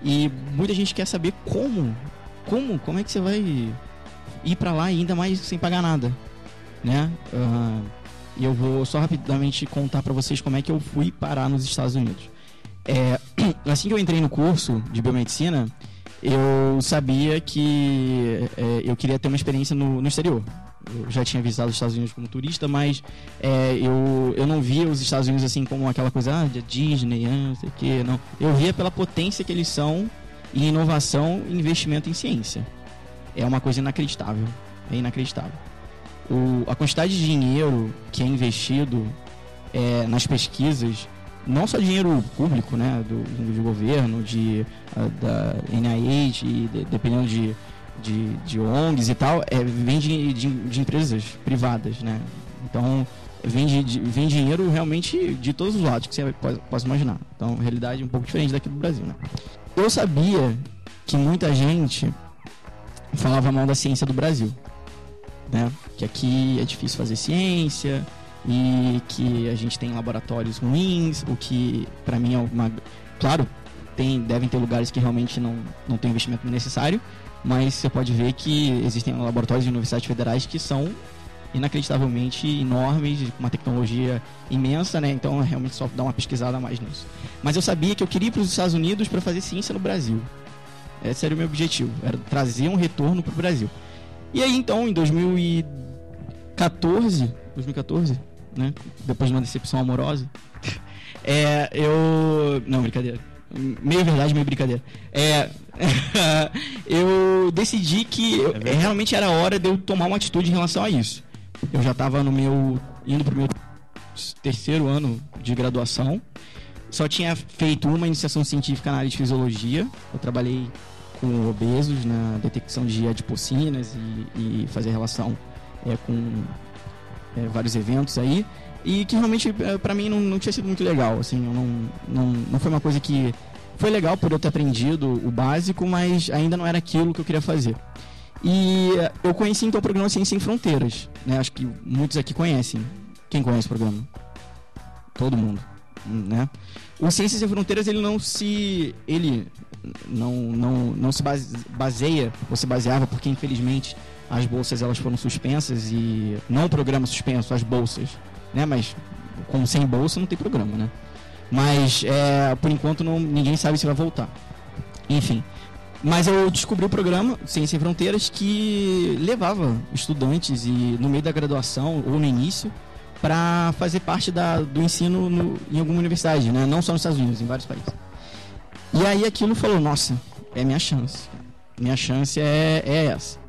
e muita gente quer saber como, como, como é que você vai ir para lá ainda mais sem pagar nada, né? Uh, e eu vou só rapidamente contar para vocês como é que eu fui parar nos Estados Unidos. É, assim que eu entrei no curso de biomedicina, eu sabia que é, eu queria ter uma experiência no, no, exterior. Eu já tinha visitado os Estados Unidos como turista, mas é, eu, eu não via os Estados Unidos assim como aquela coisa ah, Disney, ah, não sei o que, não. Eu via pela potência que eles são em inovação e investimento em ciência. É uma coisa inacreditável. É inacreditável o, a quantidade de dinheiro que é investido é, nas pesquisas, não só dinheiro público, né, do, do governo, de, a, da NIH, e de, dependendo de, de, de, ONGs e tal, é, vem de, de, de empresas privadas, né? Então, vem, de, vem dinheiro realmente de todos os lados que você pode, pode imaginar. Então, realidade um pouco diferente daqui do Brasil, né? Eu sabia que muita gente falava mal da ciência do Brasil né? Que aqui é difícil fazer ciência e que a gente tem laboratórios ruins, o que para mim é uma claro, tem devem ter lugares que realmente não não tem investimento necessário, mas você pode ver que existem laboratórios de universidades federais que são inacreditavelmente enormes, com uma tecnologia imensa, né? Então realmente só dar uma pesquisada a mais nisso. Mas eu sabia que eu queria ir para os Estados Unidos para fazer ciência no Brasil. Esse era o meu objetivo, era trazer um retorno pro Brasil. E aí então, em 2014, 2014, né? Depois de uma decepção amorosa, é, eu. Não, brincadeira. Meio verdade, meio brincadeira. É. eu decidi que eu- verdade. realmente era hora de eu tomar uma atitude em relação a isso. Eu já tava no meu. indo pro meu terceiro ano de graduação. Só tinha feito uma iniciação científica na área de fisiologia. Eu trabalhei com obesos na detecção de adipocinas e, e fazer relação é, com é, vários eventos aí. E que realmente é, pra mim não, não tinha sido muito legal, assim, não, não, não foi uma coisa que foi legal por eu ter aprendido o básico, mas ainda não era aquilo que eu queria fazer. E é, eu conheci então o programa Ciência Sem Fronteiras, né? Acho que muitos aqui conhecem. Quem conhece o programa? Todo mundo, né? O Ciências Sem Fronteiras ele não se ele não não, não se base- baseia ou se baseava porque infelizmente as bolsas elas foram suspensas e não o programa suspenso, as bolsas, né? Mas com sem bolsa não tem programa, né? Mas é, por enquanto não, ninguém sabe se vai voltar. Enfim, mas eu descobri o programa Ciência Sem Fronteiras que levava estudantes e no meio da graduação ou no início para fazer parte da, do ensino no- em alguma universidade, né? Não só nos Estados Unidos, em vários países. E aí aquilo falou, nossa, é minha chance. Minha chance é, é essa.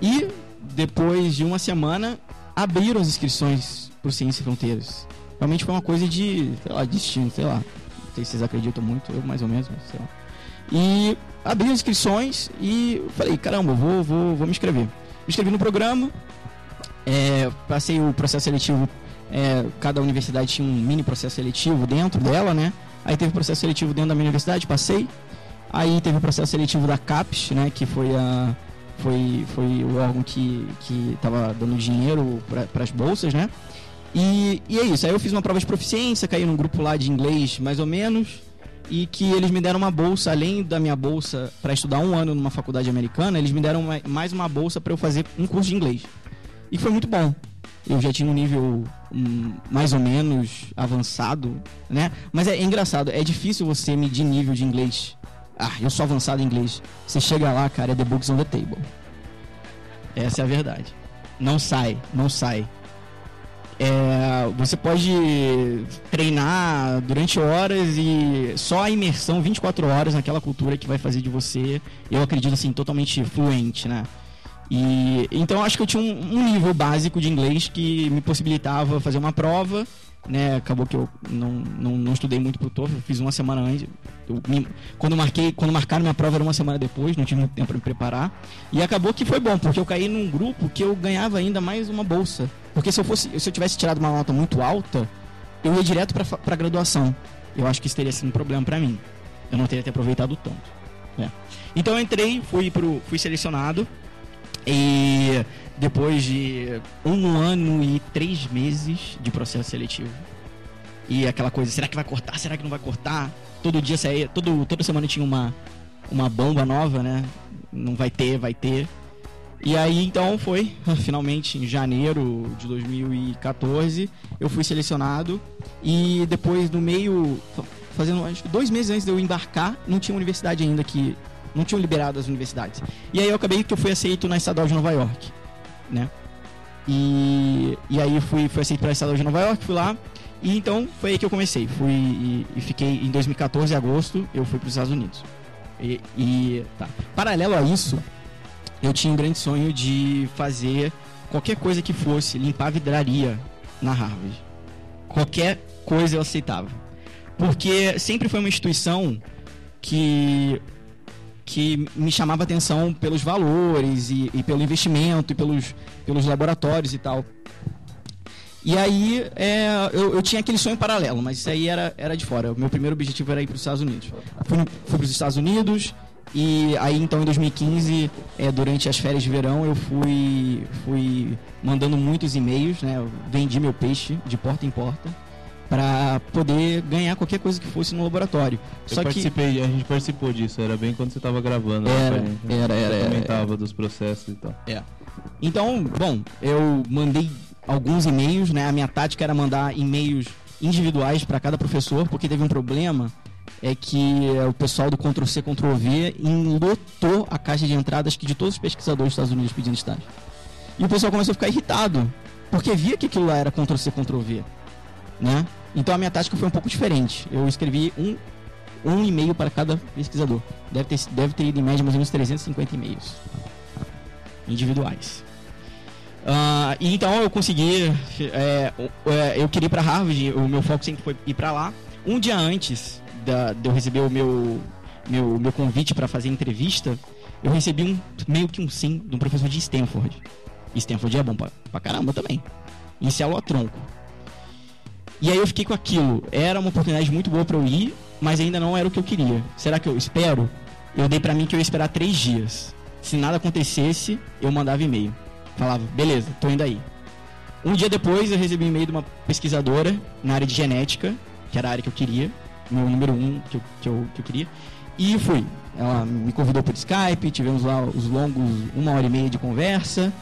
E depois de uma semana abriram as inscrições para Ciência Sem Fronteiras. Realmente foi uma coisa de, sei lá, destino, sei lá. Não sei se vocês acreditam muito, eu mais ou menos, sei lá. E abri as inscrições e falei, caramba, vou, vou, vou me inscrever. Me inscrevi no programa, é, passei o processo seletivo, é, cada universidade tinha um mini processo seletivo dentro dela, né? Aí teve o processo seletivo dentro da minha universidade, passei. Aí teve o processo seletivo da CAPES, né? Que foi a foi, foi o órgão que estava dando dinheiro para as bolsas, né? E, e é isso. Aí eu fiz uma prova de proficiência, caí num grupo lá de inglês, mais ou menos, e que eles me deram uma bolsa, além da minha bolsa para estudar um ano numa faculdade americana, eles me deram uma- mais uma bolsa para eu fazer um curso de inglês. E foi muito bom. Eu já tinha um nível hum, mais ou menos avançado, né? Mas é, é engraçado, é difícil você medir nível de inglês. Ah, eu sou avançado em inglês. Você chega lá, cara, é the books on the table. Essa é a verdade. Não sai, não sai. É, você pode treinar durante horas e só a imersão 24 horas naquela cultura que vai fazer de você, eu acredito assim, totalmente fluente, né? E então acho que eu tinha um, um nível básico de inglês que me possibilitava fazer uma prova, né? Acabou que eu não, não, não estudei muito pro TOEFL, fiz uma semana antes. Eu me- quando marquei, quando marcaram minha prova era uma semana depois, não tive muito tempo para me preparar. E acabou que foi bom, porque eu caí num grupo que eu ganhava ainda mais uma bolsa. Porque se eu fosse, se eu tivesse tirado uma nota muito alta, eu ia direto pra graduação. Eu acho que isso teria sido um problema pra mim. Eu não teria ter aproveitado tanto. né? Então eu entrei, fui pro, fui selecionado e depois de um ano e três meses de processo seletivo e aquela coisa, será que vai cortar? Será que não vai cortar? Todo dia saía, todo, toda semana tinha uma, uma bomba nova, né? Não vai ter, vai ter. E aí então foi, finalmente em janeiro de 2014, eu fui selecionado e depois no meio, fa- fazendo acho que dois meses antes de eu embarcar, não tinha universidade ainda que não tinham liberado as universidades. E aí eu acabei que eu fui aceito na Estadual de Nova York, né? E, e aí fui, fui aceito para a Estadual de Nova York, fui lá. E então foi aí que eu comecei. Fui e, e fiquei em 2014, em agosto, eu fui para os Estados Unidos. E, e tá. Paralelo a isso, eu tinha um grande sonho de fazer qualquer coisa que fosse limpar vidraria na Harvard. Qualquer coisa eu aceitava. Porque sempre foi uma instituição que que me chamava atenção pelos valores e, e pelo investimento e pelos, pelos laboratórios e tal. E aí é, eu, eu tinha aquele sonho paralelo, mas isso aí era, era de fora. O meu primeiro objetivo era ir para os Estados Unidos. Fui, fui para os Estados Unidos e aí então em 2015, é, durante as férias de verão, eu fui, fui mandando muitos e-mails, né? Vendi meu peixe de porta em porta para poder ganhar qualquer coisa que fosse no laboratório. Eu Só que participei, a gente participou disso, era bem quando você tava gravando. né, Era, gente. era, era, era, comentava dos processos e tal. Então, bom, eu mandei alguns e-mails, né? A minha tática era mandar e-mails individuais para cada professor, porque teve um problema é que é, o pessoal do Ctrl-C, Ctrl-V enlotou a caixa de entrada, acho que de todos os pesquisadores dos Estados Unidos pedindo estágio. E o pessoal começou a ficar irritado, porque via que aquilo lá era Ctrl-C, Ctrl-V, né? Então a minha tática foi um pouco diferente. Eu escrevi um, um e-mail para cada pesquisador. Deve ter, deve ter ido em média mais ou menos 350 e-mails individuais. Uh, e então eu consegui. É, é, eu queria ir para Harvard, o meu foco sempre foi ir para lá. Um dia antes da, de eu receber o meu, meu, meu convite para fazer entrevista, eu recebi um meio que um sim de um professor de Stanford. Stanford é bom pra, pra caramba também. Inicial a tronco. E aí eu fiquei com aquilo. Era uma oportunidade muito boa para eu ir, mas ainda não era o que eu queria. Será que eu espero? Eu dei para mim que eu ia esperar três dias. Se nada acontecesse, eu mandava e-mail. Falava, beleza, tô indo aí. Um dia depois eu recebi um e-mail de uma pesquisadora na área de genética, que era a área que eu queria, meu número um que eu, que eu, que eu queria, e fui. Ela me convidou por Skype, tivemos lá os longos uma hora e meia de conversa,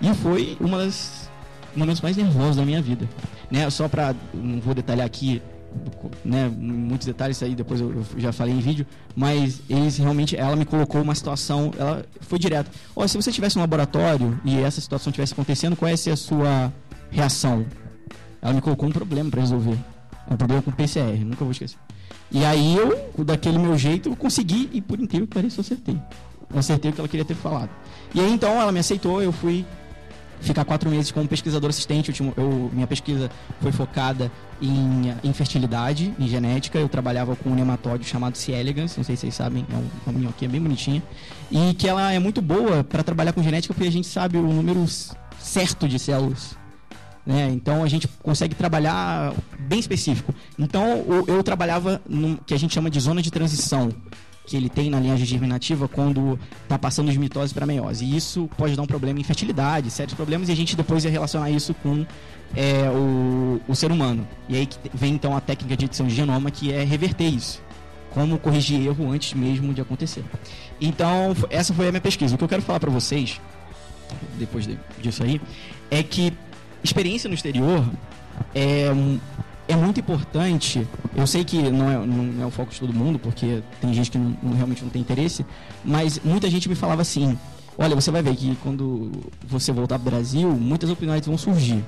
e foi uma das momentos mais nervosos da minha vida. Né? Só pra. Não vou detalhar aqui né, muitos detalhes aí depois eu, já falei em vídeo, mas eles realmente ela me colocou uma situação, ela foi direto. Ó, se você tivesse um laboratório e essa situação tivesse acontecendo, qual é a sua reação? Ela me colocou um problema para resolver. Um problema com PCR, nunca vou esquecer. E aí eu, daquele meu jeito, eu consegui e por incrível que pareça, acertei. Eu acertei o que ela queria ter falado. E aí então ela me aceitou, eu fui ficar quatro meses como pesquisador assistente. Eu eu, minha pesquisa foi focada em, em, fertilidade, em genética. Eu trabalhava com um nematóide chamado C. elegans, não sei se vocês sabem, é um, uma minhoquinha bem bonitinha. E que ela é muito boa para trabalhar com genética porque a gente sabe o número certo de células. Né? Então a gente consegue trabalhar bem específico. Então eu, eu trabalhava no que a gente chama de zona de transição que ele tem na linhagem germinativa quando está passando de mitose para meiose. E isso pode dar um problema em fertilidade, sérios problemas, e a gente depois ia relacionar isso com é, o, o ser humano. E aí vem então a técnica de edição de genoma, que é reverter isso. Como corrigir erro antes mesmo de acontecer. Então, essa foi a minha pesquisa. O que eu quero falar para vocês, depois disso aí, é que experiência no exterior é é muito importante. Eu sei que não é, não é o foco de todo mundo, porque tem gente que não, não, realmente não tem interesse, mas muita gente me falava assim: olha, você vai ver que quando você voltar para o Brasil, muitas opiniões vão surgir.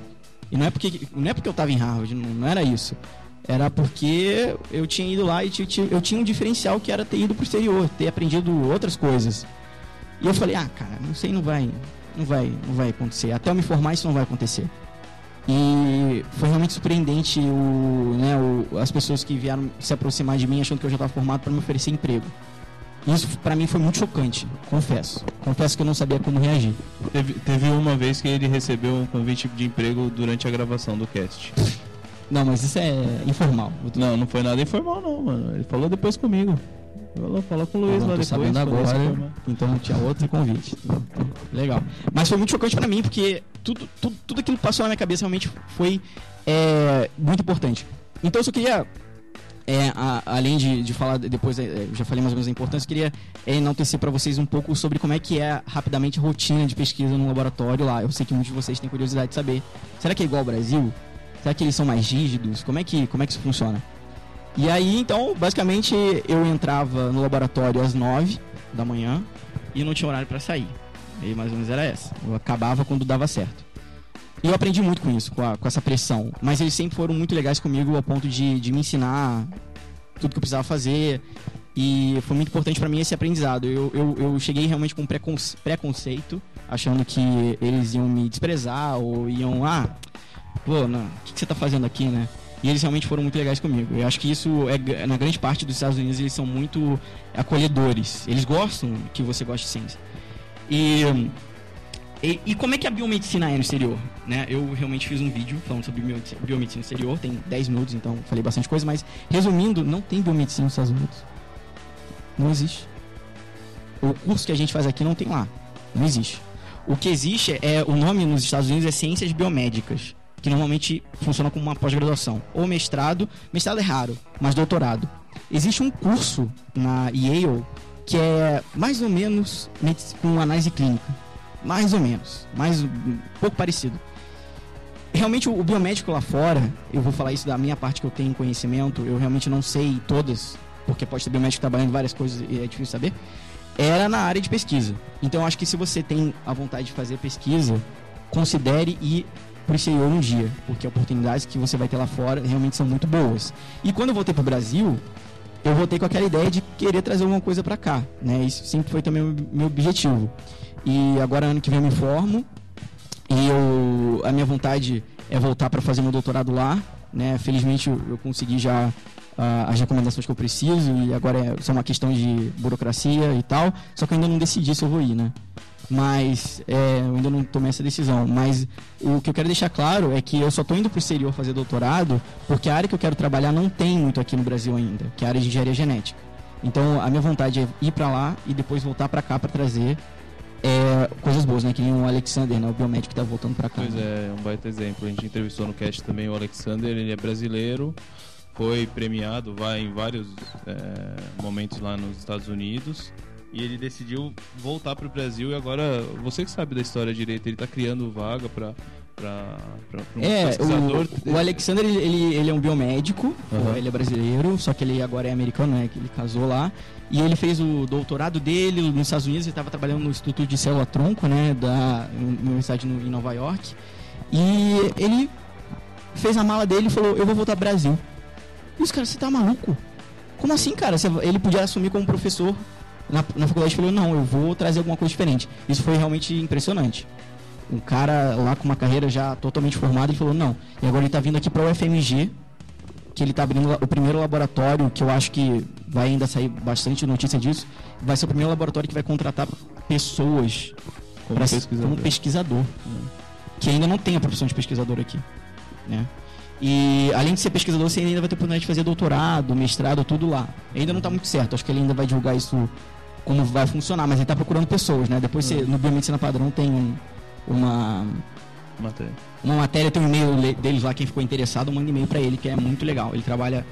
E não é porque, não é porque eu estava em Harvard, não, não, era isso. Era porque eu tinha ido lá e eu tinha um diferencial que era ter ido para o exterior, ter aprendido outras coisas. E eu falei: ah, cara, não sei, não vai, não vai, não vai acontecer. Até eu me formar, isso não vai acontecer. E foi realmente surpreendente o, né, o, as pessoas que vieram se aproximar de mim achando que eu já estava formado para me oferecer emprego. Isso para mim foi muito chocante, confesso. Confesso que eu não sabia como reagir. Teve, teve uma vez que ele recebeu um convite de emprego durante a gravação do cast. Não, mas isso é informal. Não, não foi nada informal não, mano. Ele falou depois comigo. Falou, falou com o Luiz não, lá depois. sabendo agora, então tinha outro convite. Legal. Mas foi muito chocante para mim, porque tudo, tudo, tudo aquilo que passou na minha cabeça realmente foi é, muito importante. Então eu só queria é, a, além de, de, falar depois, é, já falei mais ou menos a importância, queria é, enaltecer para vocês um pouco sobre como é que é rapidamente a rotina de pesquisa no laboratório lá. Eu sei que muitos de vocês têm curiosidade de saber. Será que é igual ao Brasil? Será que eles são mais rígidos? Como é que, como é que isso funciona? E aí, então, basicamente, eu entrava no laboratório às 9 da manhã e não tinha horário para sair. E mais ou menos era essa. Eu acabava quando dava certo. E eu aprendi muito com isso, com, a, com essa pressão. Mas eles sempre foram muito legais comigo ao ponto de, de me ensinar tudo que eu precisava fazer. E foi muito importante para mim esse aprendizado. Eu, eu, eu cheguei realmente com preconce preconceito, achando que eles iam me desprezar ou iam, ah, pô, o que, que você tá fazendo aqui, né? E eles realmente foram muito legais comigo. Eu acho que isso é na grande parte dos Estados Unidos eles são muito acolhedores. Eles gostam que você goste de ciência. E e, e, como é que a biomedicina é no exterior? Né? Eu realmente fiz um vídeo falando sobre biomedicina no exterior, tem 10 minutos, então falei bastante coisa, mas resumindo, não tem biomedicina nos Estados Unidos. Não existe. O curso que a gente faz aqui não tem lá. Não existe. O que existe é o nome nos Estados Unidos é Ciências Biomédicas que normalmente funciona como uma pós-graduação. Ou mestrado, mestrado é raro, mas doutorado. Existe um curso na Yale que é mais ou menos com análise clínica. Mais ou menos. Mais um pouco parecido. Realmente o biomédico lá fora, eu vou falar isso da minha parte que eu tenho conhecimento, eu realmente não sei todas, porque pode ter biomédico trabalhando várias coisas e é difícil saber, era na área de pesquisa. Então acho que se você tem a vontade de fazer pesquisa, considere pro exterior um dia, porque oportunidades que você vai ter lá fora realmente são muito boas. E quando eu voltei pro Brasil, eu voltei com aquela ideia de querer trazer alguma coisa para cá, né? Isso sempre foi também o meu objetivo. E agora ano que vem eu me formo e eu, a minha vontade é voltar para fazer meu doutorado lá, né? Felizmente eu, eu consegui já uh, as recomendações que eu preciso e agora é só uma questão de burocracia e tal. Só que eu ainda não decidi se eu vou ir, né? Mas é, eu ainda não tomei essa decisão. Mas o que eu quero deixar claro é que eu só estou indo para o exterior fazer doutorado porque a área que eu quero trabalhar não tem muito aqui no Brasil ainda, que é a área de engenharia genética. Então a minha vontade é ir para lá e depois voltar para cá para trazer é, coisas boas, né? Que nem o Alexander, né? O biomédico que tá voltando para cá. Pois né? é, um baita exemplo. A gente entrevistou no cast também o Alexander, ele é brasileiro, foi premiado, vai em vários é, momentos lá nos Estados Unidos e ele decidiu voltar para o Brasil e agora você que sabe da história direito ele está criando vaga para para um é. O, o Alexander ele, ele é um biomédico, Uhum. ele é brasileiro, só que ele agora é americano, né? Ele casou lá. E ele fez o doutorado dele nos Estados Unidos, ele estava trabalhando no Instituto de Célula Tronco, né? Da Universidade em Nova York. E ele fez a mala dele e falou: Eu vou voltar ao Brasil. E os caras, você tá maluco? Como assim, cara? Ele podia assumir como professor na, na faculdade falou: Não, eu vou trazer alguma coisa diferente. Isso foi realmente impressionante. Um cara lá com uma carreira já totalmente formada e falou: Não. E agora ele tá vindo aqui para o UFMG, que ele tá abrindo o primeiro laboratório, que eu acho que vai ainda sair bastante notícia disso. Vai ser o primeiro laboratório que vai contratar pessoas Como pesquisador. como pesquisador, né? que ainda não tem a profissão de pesquisador aqui, né? E além de ser pesquisador, você ainda vai ter a oportunidade de fazer doutorado, mestrado, tudo lá. Ainda não está muito certo, acho que ele ainda vai divulgar isso como vai funcionar, mas ele está procurando pessoas, né? Depois você, no Biomedicina Padrão tem um- uma Matéria. uma matéria, tem um e-mail le- deles lá, quem ficou interessado, manda e-mail para ele, que é muito legal. Ele trabalha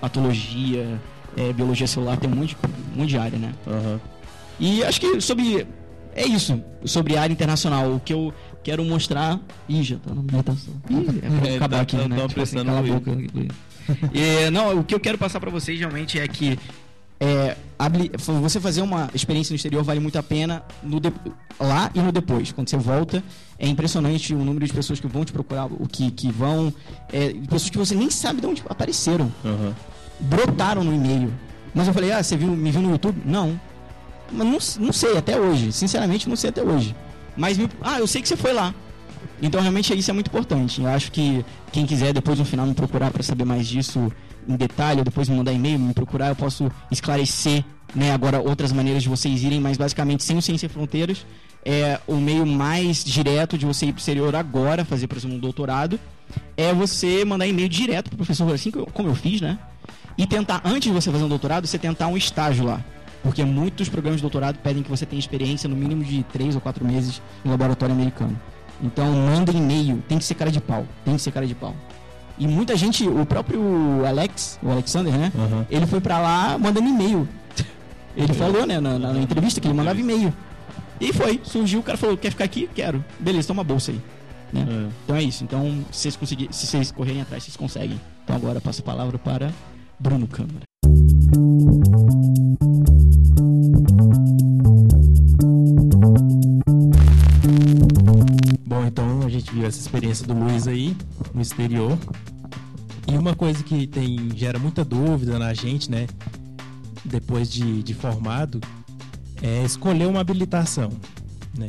patologia, é, biologia celular, tem um monte, um monte de área, né? Aham. E acho que sobre. É isso, sobre a área internacional. O que eu quero mostrar. Ih, já tá na meditação. Ih, é pra É, acabar tá- aqui, tá- né? tão Tipo assim, cala a boca. E, não, o que eu quero passar pra vocês realmente é que. É, você fazer uma experiência no exterior vale muito a pena de- lá e no depois. Quando você volta, é impressionante o número de pessoas que vão te procurar, o que, que vão. É, pessoas que você nem sabe de onde apareceram Aham. brotaram no e-mail. Mas eu falei, ah, você viu, me viu no YouTube? Não. Mas não, não sei até hoje. Sinceramente, não sei até hoje. Mas, me- ah, eu sei que você foi lá. Então, realmente, isso é muito importante. Eu acho que quem quiser depois no final me procurar para saber mais disso em detalhe, ou depois me mandar e-mail, me procurar, eu posso esclarecer, né, agora outras maneiras de vocês irem, mas basicamente sem o Ciência Fronteiras é o meio mais direto de você ir pro exterior agora, fazer, por exemplo, um doutorado, é você mandar e-mail direto pro professor, assim como eu fiz, né? E tentar, antes de você fazer um doutorado, você tentar um estágio lá. Porque muitos programas de doutorado pedem que você tenha experiência no mínimo de 3 ou 4 meses em laboratório americano. Então, manda e-mail. Tem que ser cara de pau. Tem que ser cara de pau. E muita gente, o próprio Alex, o Alexander, né? Aham. Ele foi pra lá mandando e-mail. Ele falou, né, na, na- na entrevista que ele mandava e-mail. E foi, surgiu, o cara falou, quer ficar aqui? Quero. Beleza, toma a bolsa aí. Né? É. Então é isso. Então, se vocês, conseguirem, se vocês correrem atrás, vocês conseguem. Então agora eu passo a palavra para Bruno Câmara. Bom, então a gente viu essa experiência do Luiz aí no exterior. E uma coisa que tem gera muita dúvida na gente, né? Depois de, de formado, é escolher uma habilitação, né?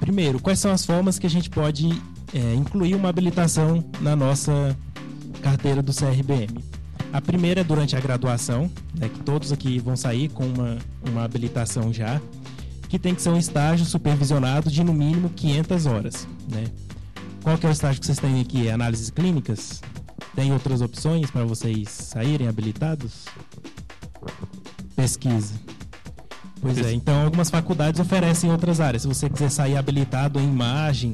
Primeiro, quais são as formas que a gente pode é, incluir uma habilitação na nossa carteira do CRBM? A primeira é durante a graduação, né, que todos aqui vão sair com uma, uma habilitação já, que tem que ser um estágio supervisionado de no mínimo 500 horas. Né? Qual que é o estágio que vocês têm aqui? Análises clínicas? Tem outras opções para vocês saírem habilitados? Pesquisa. Pois é, então algumas faculdades oferecem outras áreas. Se você quiser sair habilitado em imagem,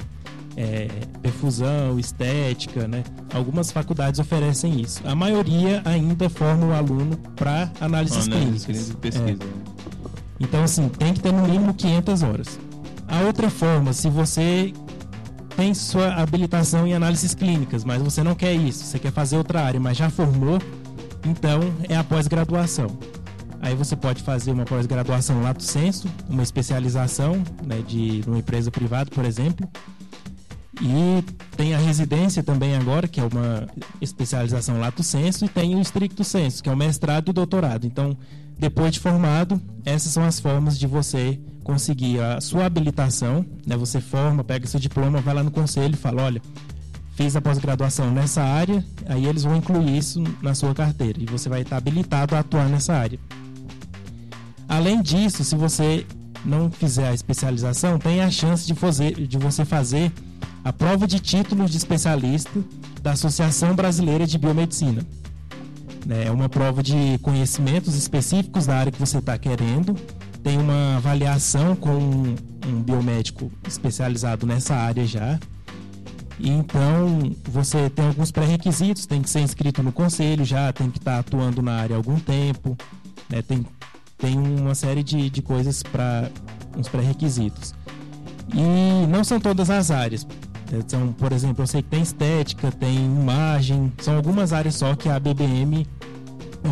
é, perfusão, estética, né? Algumas faculdades oferecem isso. A maioria ainda forma o aluno para análises Análise clínicas. clínica e É. pesquisa. Então, assim, tem que ter no mínimo 500 horas. A outra forma, se você tem sua habilitação em análises clínicas, mas você não quer isso, você quer fazer outra área, mas já formou, Então, é a pós-graduação. Aí você pode fazer uma pós-graduação lato sensu, uma especialização né, de uma empresa privada, por exemplo. E tem a residência também agora, que é uma especialização lato sensu, e tem o stricto sensu, que é o mestrado e o doutorado. Então, depois de formado, essas são as formas de você conseguir a sua habilitação, né? Você forma, pega seu diploma, vai lá no conselho e fala, olha, fiz a pós-graduação nessa área, aí eles vão incluir isso na sua carteira e você vai estar habilitado a atuar nessa área. Além disso, se você não fizer a especialização, tem a chance de, fazer, de você fazer a prova de título de especialista da Associação Brasileira de Biomedicina. É uma prova de conhecimentos específicos da área que você está querendo. Tem uma avaliação com um biomédico especializado nessa área já. Então, você tem alguns pré-requisitos, tem que ser inscrito no conselho já, tem que estar tá atuando na área há algum tempo, né? tem, tem uma série de, de coisas para uns pré-requisitos. E não são todas as áreas. Então, por exemplo, eu sei que tem estética, tem imagem, são algumas áreas só que a BBM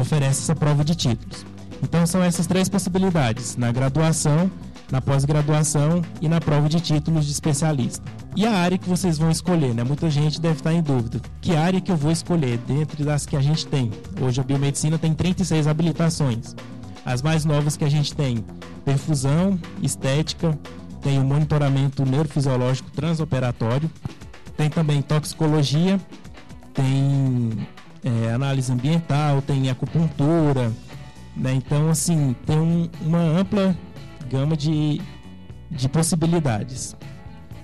oferece essa prova de títulos. Então, são essas três possibilidades: na graduação, na pós-graduação e na prova de títulos de especialista. E a área que vocês vão escolher, né? Muita gente deve estar em dúvida. Que área que eu vou escolher dentre das que a gente tem? Hoje a biomedicina tem 36 habilitações. As mais novas que a gente tem: perfusão, estética, tem o monitoramento neurofisiológico transoperatório, tem também toxicologia, tem é, análise ambiental, tem acupuntura, né? Então, assim, tem um, uma ampla gama de, de possibilidades.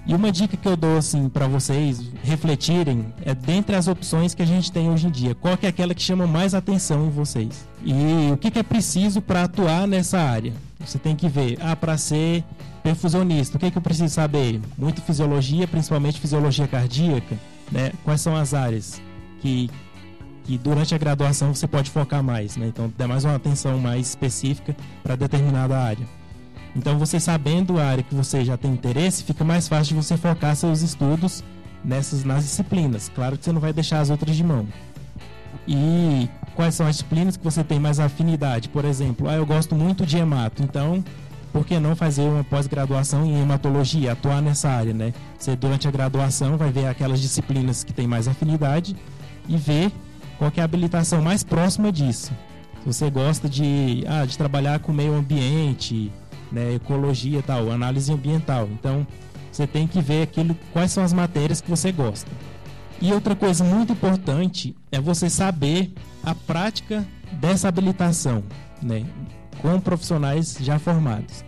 E uma dica que eu dou assim para vocês refletirem é dentre as opções que a gente tem hoje em dia, qual é aquela que chama mais atenção em vocês? E o que, que é preciso para atuar nessa área? Você tem que ver, ah, para ser perfusionista, o que, que eu preciso saber? Muito fisiologia, principalmente fisiologia cardíaca, né? Quais são as áreas que que durante a graduação você pode focar mais, né? Então, dá mais uma atenção mais específica para determinada área. Então, você sabendo a área que você já tem interesse, fica mais fácil de você focar seus estudos nessas nas disciplinas. Claro que você não vai deixar as outras de mão. E quais são as disciplinas que você tem mais afinidade? Por exemplo, ah, eu gosto muito de hemato, então por que não fazer uma pós-graduação em hematologia, atuar nessa área, né? Você durante a graduação vai ver aquelas disciplinas que tem mais afinidade e ver qual é a habilitação mais próxima disso. Se você gosta de, ah, de trabalhar com meio ambiente, né, ecologia tal, análise ambiental. Então, você tem que ver aquilo, quais são as matérias que você gosta. E outra coisa muito importante é você saber a prática dessa habilitação, né, com profissionais já formados.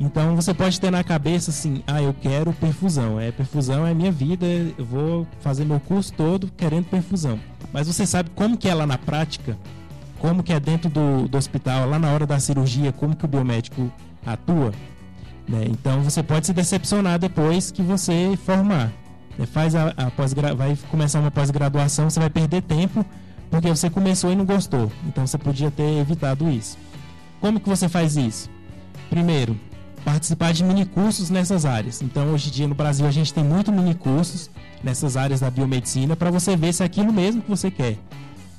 Então você pode ter na cabeça assim, ah, eu quero perfusão, é perfusão é minha vida, eu vou fazer meu curso todo querendo perfusão. Mas você sabe como que é lá na prática, como que é dentro do, do hospital, lá na hora da cirurgia, como que o biomédico atua, né? Então você pode se decepcionar depois que você formar. Né? Faz a, a pós vai começar uma pós-graduação, você vai perder tempo porque você começou e não gostou. Então você podia ter evitado isso. Como que você faz isso? Primeiro, participar de minicursos nessas áreas. Então, hoje em dia no Brasil a gente tem muito minicursos nessas áreas da biomedicina para você ver se é aquilo mesmo que você quer.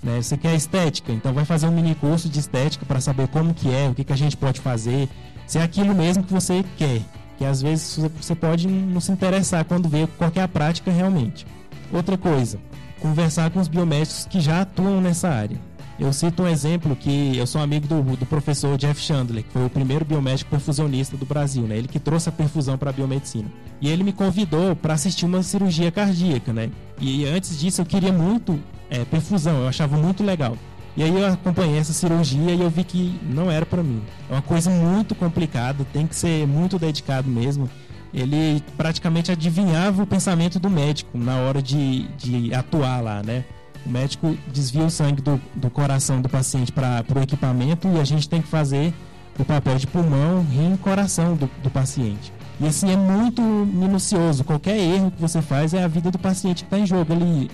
Né? Você quer estética, então vai fazer um mini curso de estética para saber como que é, o que, que a gente pode fazer, se é aquilo mesmo que você quer. Que às vezes você pode não se interessar quando vê qual é a prática realmente. Outra coisa, conversar com os biomédicos que já atuam nessa área. Eu cito um exemplo que eu sou amigo do, do professor Jeff Chandler, que foi o primeiro biomédico perfusionista do Brasil, né? Ele que trouxe a perfusão para a biomedicina. E ele me convidou para assistir uma cirurgia cardíaca, né? E antes disso eu queria muito é, perfusão, eu achava muito legal. E aí eu acompanhei essa cirurgia e eu vi que não era para mim. É uma coisa muito complicada, tem que ser muito dedicado mesmo. Ele praticamente adivinhava o pensamento do médico na hora de, de atuar lá, né? O médico desvia o sangue do, do coração do paciente para o equipamento e a gente tem que fazer o papel de pulmão, rim e coração do, do paciente. E assim é muito minucioso. Qualquer erro que você faz é a vida do paciente que está em jogo. Ele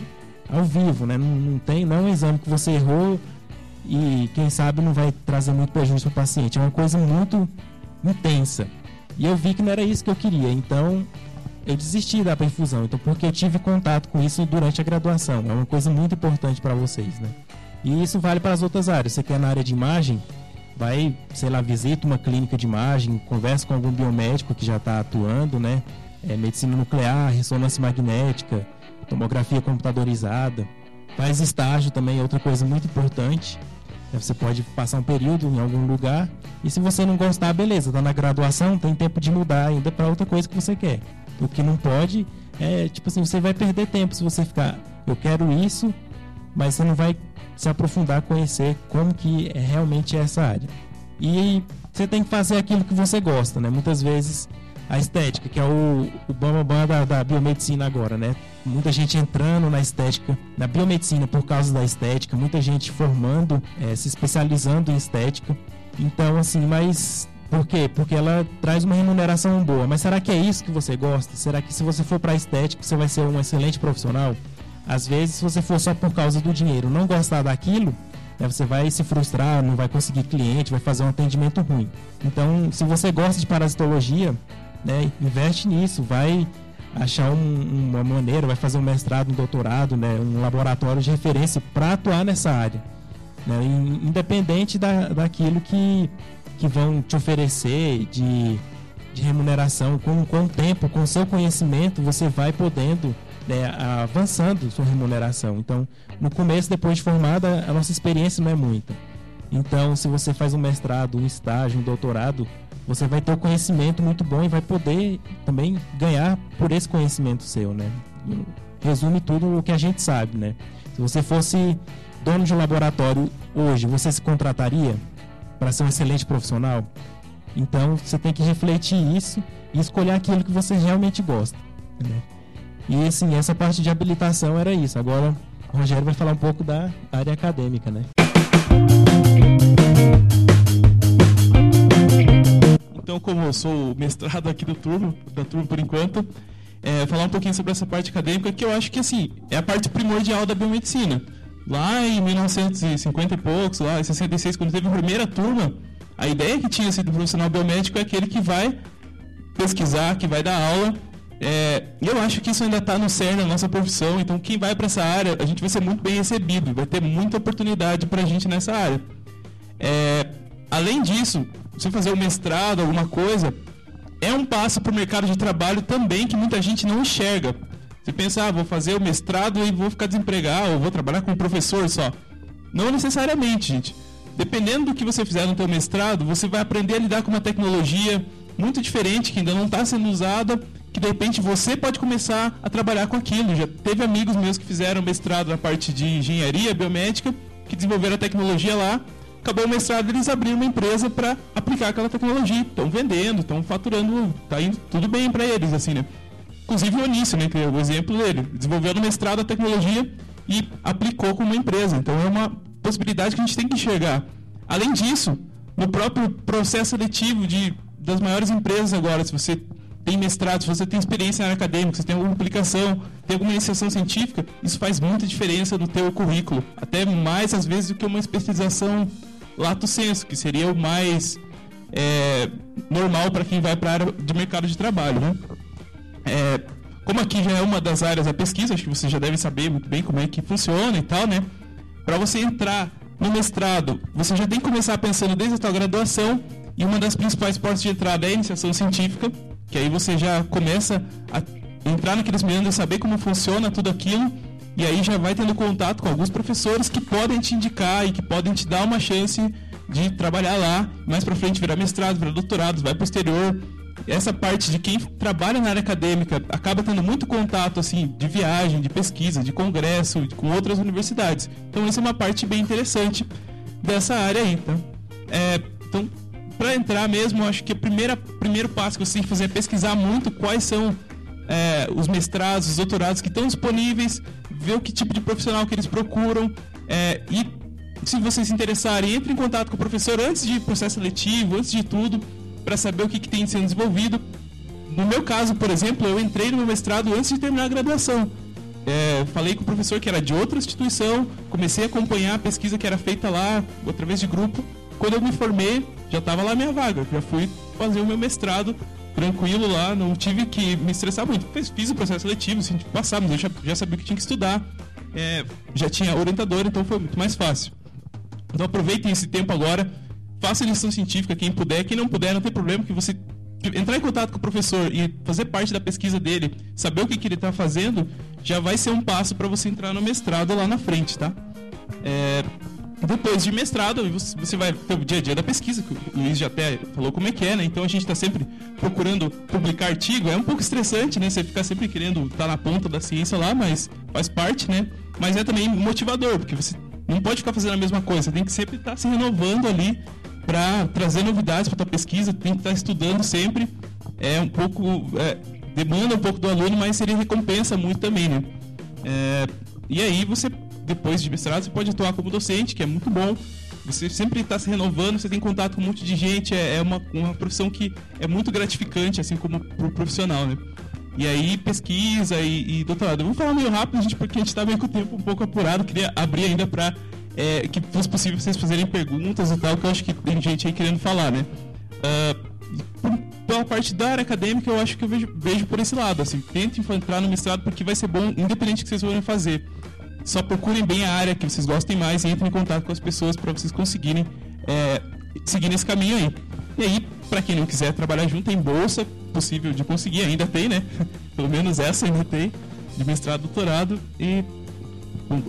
ao vivo, né? Não, não, tem, não é um exame que você errou e quem sabe não vai trazer muito prejuízo para o paciente. É uma coisa muito intensa. E eu vi que não era isso que eu queria. Então eu desisti da perfusão, então porque eu tive contato com isso durante a graduação. É uma coisa muito importante para vocês, né? E isso vale para as outras áreas. Você quer na área de imagem, vai, sei lá, visita uma clínica de imagem, conversa com algum biomédico que já está atuando, né? É, medicina nuclear, ressonância magnética, tomografia computadorizada. Faz estágio também, é outra coisa muito importante. É, Você pode passar um período em algum lugar e se você não gostar, beleza, tá na graduação, tem tempo de mudar ainda para outra coisa que você quer. O que não pode é, tipo assim, você vai perder tempo se você ficar, eu quero isso, mas você não vai se aprofundar, conhecer como que é realmente essa área. E você tem que fazer aquilo que você gosta, né? Muitas vezes a estética, que é o, o bambambam da, da biomedicina agora, né? Muita gente entrando na estética, na biomedicina por causa da estética, muita gente formando, eh, se especializando em estética. Então, assim, mas por quê? Porque ela traz uma remuneração boa. Mas será que é isso que você gosta? Será que se você for para estética, você vai ser um excelente profissional? Às vezes, se você for só por causa do dinheiro, não gostar daquilo, né, você vai se frustrar, não vai conseguir cliente, vai fazer um atendimento ruim. Então, se você gosta de parasitologia, né, investe nisso, vai achar um- uma maneira, vai fazer um mestrado, um doutorado, né, um laboratório de referência para atuar nessa área. né, in- independente da, daquilo que, que vão te oferecer de, de remuneração, com, com o tempo, com o seu conhecimento, você vai podendo né, avançando sua remuneração. Então, no começo, depois de formada, a nossa experiência não é muita. Então, se você faz um mestrado, um estágio, um doutorado, você vai ter o conhecimento muito bom e vai poder também ganhar por esse conhecimento seu, né? Resume tudo o que a gente sabe, né? Se você fosse dono de um laboratório hoje, você se contrataria para ser um excelente profissional? Então, você tem que refletir isso e escolher aquilo que você realmente gosta? E assim, essa parte de habilitação era isso. Agora, o Rogério vai falar um pouco da área acadêmica, né? Então, como eu sou mestrado aqui do turno, da turma por enquanto, é, falar um pouquinho sobre essa parte acadêmica, que eu acho que assim, é a parte primordial da biomedicina. Lá em 1950 e poucos, lá em 66, quando teve a primeira turma, a ideia que tinha sido profissional biomédico é aquele que vai pesquisar, que vai dar aula. É, eu acho que isso ainda está no cerne da nossa profissão, então quem vai para essa área, a gente vai ser muito bem recebido, vai ter muita oportunidade para a gente nessa área. É, além disso, você fazer um mestrado, alguma coisa, é um passo para o mercado de trabalho também que muita gente não enxerga. Você pensa, ah, vou fazer o mestrado e vou ficar desempregado, ou vou trabalhar como professor só. Não necessariamente, gente. Dependendo do que você fizer no teu mestrado, você vai aprender a lidar com uma tecnologia muito diferente que ainda não está sendo usada, que de repente você pode começar a trabalhar com aquilo. Já teve amigos meus que fizeram mestrado na parte de engenharia biomédica, que desenvolveram a tecnologia lá. Acabou o mestrado, eles abriram uma empresa para aplicar aquela tecnologia. Estão vendendo, estão faturando, tá indo tudo bem para eles, assim, né? Inclusive o Onício, né, que é o exemplo dele. Desenvolveu no mestrado a tecnologia e aplicou com uma empresa. Então é uma possibilidade que a gente tem que enxergar. Além disso, no próprio processo seletivo de, das maiores empresas agora, se você tem mestrado, se você tem experiência na área acadêmica, se você tem alguma publicação, tem alguma iniciação científica, isso faz muita diferença no teu currículo. Até mais, às vezes, do que uma especialização lato senso, que seria o mais é, normal para quem vai para a área de mercado de trabalho, né? É, como aqui já é uma das áreas da pesquisa, acho que você já deve saber muito bem como é que funciona e tal, né? Para você entrar no mestrado, você já tem que começar pensando desde a sua graduação e uma das principais portas de entrada é a iniciação científica, que aí você já começa a entrar naqueles meandros, saber como funciona tudo aquilo e aí já vai tendo contato com alguns professores que podem te indicar e que podem te dar uma chance de trabalhar lá, mais para frente virar mestrado, virar doutorado, vai posterior essa parte de quem trabalha na área acadêmica acaba tendo muito contato assim de viagem, de pesquisa, de congresso, com outras universidades. Então isso é uma parte bem interessante dessa área aí, tá? É, então, para entrar mesmo, acho que o primeiro passo que você tem que fazer é pesquisar muito quais são é, os mestrados, os doutorados que estão disponíveis, ver o que tipo de profissional que eles procuram é, e se vocês se interessarem, entre em contato com o professor antes de processo seletivo, antes de tudo, para saber o que, que tem sendo desenvolvido. No meu caso, por exemplo, eu entrei no meu mestrado antes de terminar a graduação. É, falei com o professor que era de outra instituição, comecei a acompanhar a pesquisa que era feita lá, através de grupo. Quando eu me formei, já estava lá minha vaga, já fui fazer o meu mestrado tranquilo lá, não tive que me estressar muito. Fiz, fiz o processo seletivo, assim, passar, mas eu já, já sabia que tinha que estudar. é, já tinha orientador, então foi muito mais fácil. Então aproveitem esse tempo agora, faça lição científica, quem puder, quem não puder, não tem problema que você entrar em contato com o professor e fazer parte da pesquisa dele, saber o que, que ele está fazendo, já vai ser um passo para você entrar no mestrado lá na frente, tá? É, depois de mestrado, você vai ter o dia a dia da pesquisa, que o Luiz já até falou como é que é, né? Então a gente está sempre procurando publicar artigo. É um pouco estressante, né? Você ficar sempre querendo estar tá na ponta da ciência lá, mas faz parte, né? Mas é também motivador, porque você não pode ficar fazendo a mesma coisa, você tem que sempre estar tá se renovando ali para trazer novidades para tua pesquisa, tem que estar tá estudando sempre. É um pouco. É, demanda um pouco do aluno, mas ele recompensa muito também, né? É, e aí você, depois de mestrado, você pode atuar como docente, que é muito bom. Você sempre está se renovando, você tem contato com um monte de gente, é, é uma, uma profissão que é muito gratificante, assim como pro profissional, né? E aí, pesquisa e, e doutorado. Eu vou falar meio rápido, gente, porque a gente está meio com o tempo um pouco apurado. Queria abrir ainda para é, que fosse possível vocês fazerem perguntas e tal, que eu acho que tem gente aí querendo falar, né? Uh, pela parte da área acadêmica, eu acho que eu vejo, vejo por esse lado, assim, tentem entrar no mestrado porque vai ser bom, independente do que vocês forem fazer. Só procurem bem a área que vocês gostem mais e entrem em contato com as pessoas para vocês conseguirem é, seguir nesse caminho aí. E aí, para quem não quiser trabalhar junto, tem bolsa possível de conseguir, ainda tem, né? Pelo menos essa ainda tem, de mestrado, doutorado e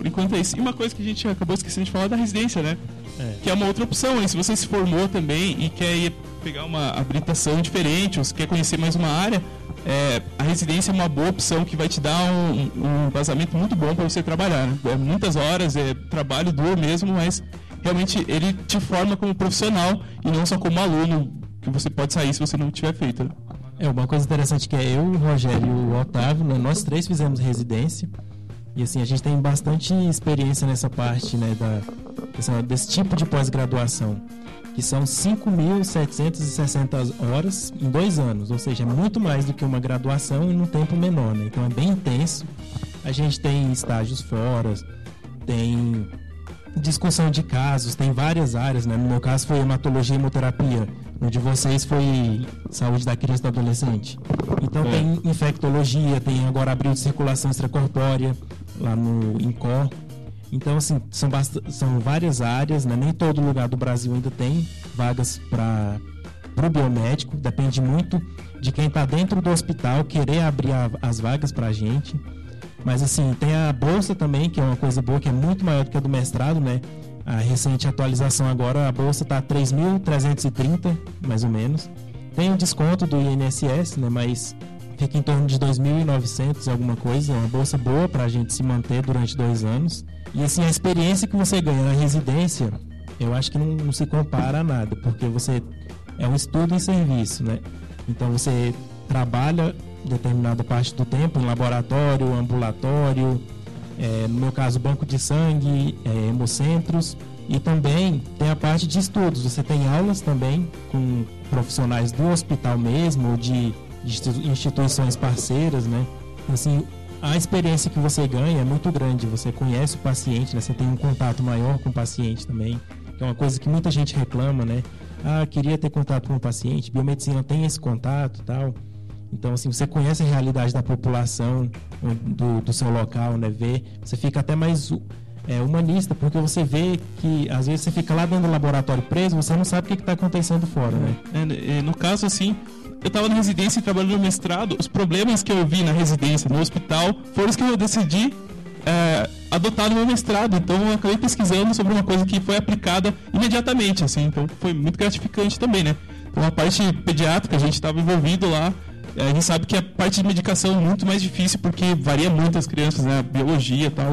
enquanto é isso. E uma coisa que a gente acabou esquecendo de falar é da residência, né? É. Que é uma outra opção, hein? Se você se formou também e quer ir pegar uma habilitação diferente, ou se quer conhecer mais uma área, é, a residência é uma boa opção que vai te dar um, um vazamento muito bom para você trabalhar. Né? É muitas horas, é trabalho duro mesmo, mas realmente ele te forma como profissional e não só como aluno, que você pode sair se você não tiver feito. Né? É, uma coisa interessante que é eu, o Rogério e o Otávio, né, nós três fizemos residência. E assim, a gente tem bastante experiência nessa parte, né, da, desse tipo de pós-graduação, que são 5.760 horas em dois anos, ou seja, é muito mais do que uma graduação em um tempo menor, né? Então é bem intenso. A gente tem estágios fora, tem discussão de casos, tem várias áreas, né? No meu caso foi hematologia e hemoterapia, no de vocês foi saúde da criança e do adolescente. Então é. tem infectologia, tem agora abril de circulação extracorpórea, lá no INCOR. Então, assim, são, são várias áreas, né? nem todo lugar do Brasil ainda tem vagas para o biomédico, depende muito de quem está dentro do hospital querer abrir a, as vagas para a gente. Mas, assim, tem a bolsa também, que é uma coisa boa, que é muito maior do que a do mestrado, né? A recente atualização agora, a bolsa está 3.330, mais ou menos. Tem o desconto do INSS, né? Mas fica em torno de 2.900 alguma coisa, é uma bolsa boa para a gente se manter durante dois anos. E assim, a experiência que você ganha na residência, eu acho que não, não se compara a nada, porque você é um estudo em serviço, né? Então você trabalha determinada parte do tempo em laboratório, ambulatório, é, no meu caso, banco de sangue, é, hemocentros. E também tem a parte de estudos. Você tem aulas também com profissionais do hospital mesmo, ou de instituições parceiras, né? Assim, a experiência que você ganha é muito grande. Você conhece o paciente, né? Você tem um contato maior com o paciente também. Que é uma coisa que muita gente reclama, né? Ah, queria ter contato com o paciente. Biomedicina tem esse contato, tal. Então, assim, você conhece a realidade da população do, do seu local, né? Vê, você fica até mais é, humanista, porque você vê que às vezes você fica lá dentro do laboratório preso, você não sabe o que está acontecendo fora, né? É, no caso, assim, eu estava na residência e trabalhando no mestrado, os problemas que eu vi na residência, no hospital, foram os que eu decidi é, adotar no meu mestrado. Então eu acabei pesquisando sobre uma coisa que foi aplicada imediatamente, assim. Então foi muito gratificante também, né? Então a parte pediátrica, a gente estava envolvido lá. É, a gente sabe que a parte de medicação é muito mais difícil porque varia muito as crianças, né? A biologia tal,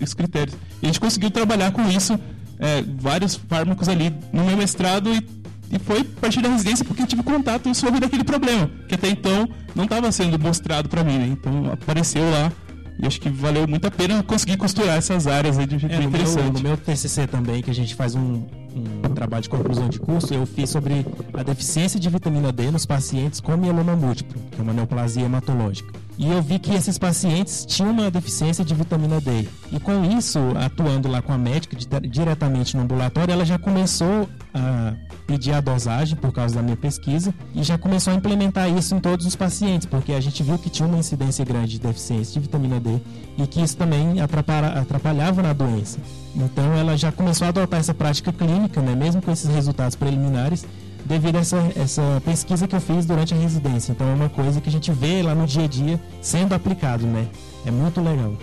os critérios. E a gente conseguiu trabalhar com isso, é, vários fármacos ali no meu mestrado e e foi a partir da residência porque eu tive contato sobre daquele problema, que até então não estava sendo mostrado para mim, né? Então apareceu lá e acho que valeu muito a pena conseguir costurar essas áreas aí de jeito é, interessante. Meu, no meu TCC também, que a gente faz um, um, trabalho de conclusão de curso, eu fiz sobre a deficiência de vitamina D nos pacientes com mieloma múltiplo, que é uma neoplasia hematológica. E eu vi que esses pacientes tinham uma deficiência de vitamina D. E com isso, atuando lá com a médica diretamente no ambulatório, ela já começou a pedir a dosagem por causa da minha pesquisa e já começou a implementar isso em todos os pacientes, porque a gente viu que tinha uma incidência grande de deficiência de vitamina D e que isso também atrapalhava na doença. Então ela já começou a adotar essa prática clínica, né, mesmo com esses resultados preliminares, devido a essa, essa pesquisa que eu fiz durante a residência. Então é uma coisa que a gente vê lá no dia a dia sendo aplicado, né? É muito legal.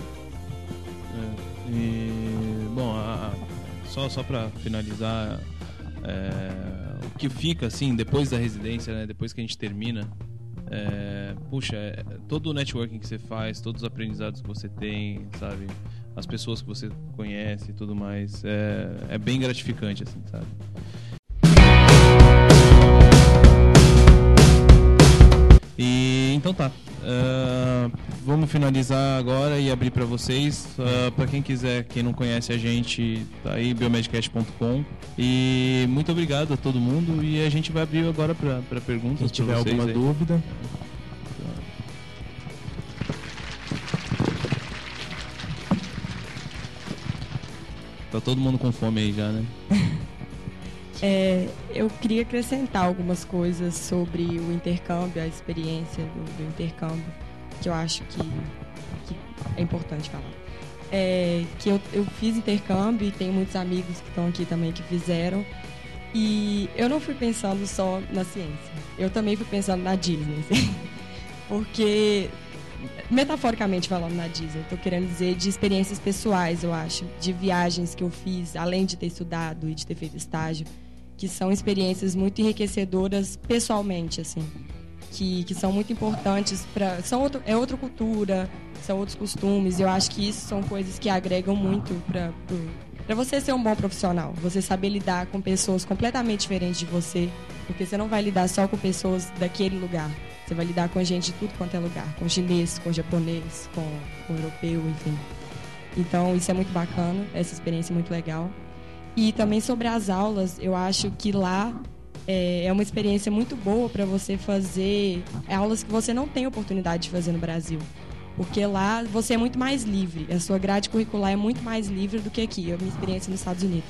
É, e, bom, a, a, só, só para finalizar, é, o que fica assim depois da residência, né? Depois que a gente termina, é, puxa, é, todo o networking que você faz, todos os aprendizados que você tem, sabe? As pessoas que você conhece e tudo mais, é, é bem gratificante, assim, sabe? E então tá. Uh, vamos finalizar agora e abrir para vocês. Uh, ah, para quem quiser, quem não conhece a gente, tá aí biomedcast.com. E muito obrigado a todo mundo. E a gente vai abrir agora para perguntas. Se tiver alguma aí. dúvida. Tá todo mundo com fome aí já, né? É, eu queria acrescentar algumas coisas sobre o intercâmbio, a experiência do, do intercâmbio, que eu acho que, que é importante falar. É, que eu, eu fiz intercâmbio e tenho muitos amigos que estão aqui também que fizeram. E eu não fui pensando só na ciência, eu também fui pensando na Disney. Porque, metaforicamente falando na Disney, estou querendo dizer de experiências pessoais, eu acho, de viagens que eu fiz, além de ter estudado e de ter feito estágio que são experiências muito enriquecedoras pessoalmente, assim, que, que são muito importantes para são outro, é outra cultura, são outros costumes. Eu acho que isso são coisas que agregam muito para para você ser um bom profissional, você saber lidar com pessoas completamente diferentes de você, porque você não vai lidar só com pessoas daquele lugar. Você vai lidar com gente de tudo quanto é lugar, com chinês, com japonês, com, com europeu, enfim. Então, isso é muito bacana, essa experiência é muito legal. E também sobre as aulas, eu acho que lá é, é uma experiência muito boa para você fazer aulas que você não tem oportunidade de fazer no Brasil. Porque lá você é muito mais livre, a sua grade curricular é muito mais livre do que aqui, a minha experiência nos Estados Unidos.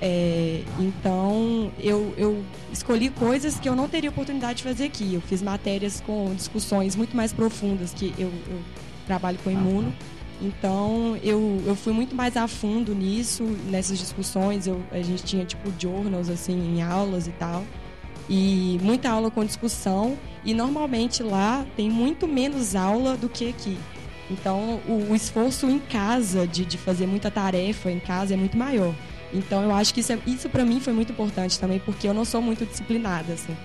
É, então, eu, eu escolhi coisas que eu não teria oportunidade de fazer aqui. Eu fiz matérias com discussões muito mais profundas, que eu, eu trabalho com imuno. Então eu, eu fui muito mais a fundo nisso, nessas discussões. Eu, a gente tinha tipo journals assim em aulas e tal. E muita aula com discussão. E normalmente lá tem muito menos aula do que aqui. Então o, o esforço em casa de, de fazer muita tarefa em casa é muito maior. Então eu acho que isso, é, isso para mim foi muito importante também, porque eu não sou muito disciplinada. Assim.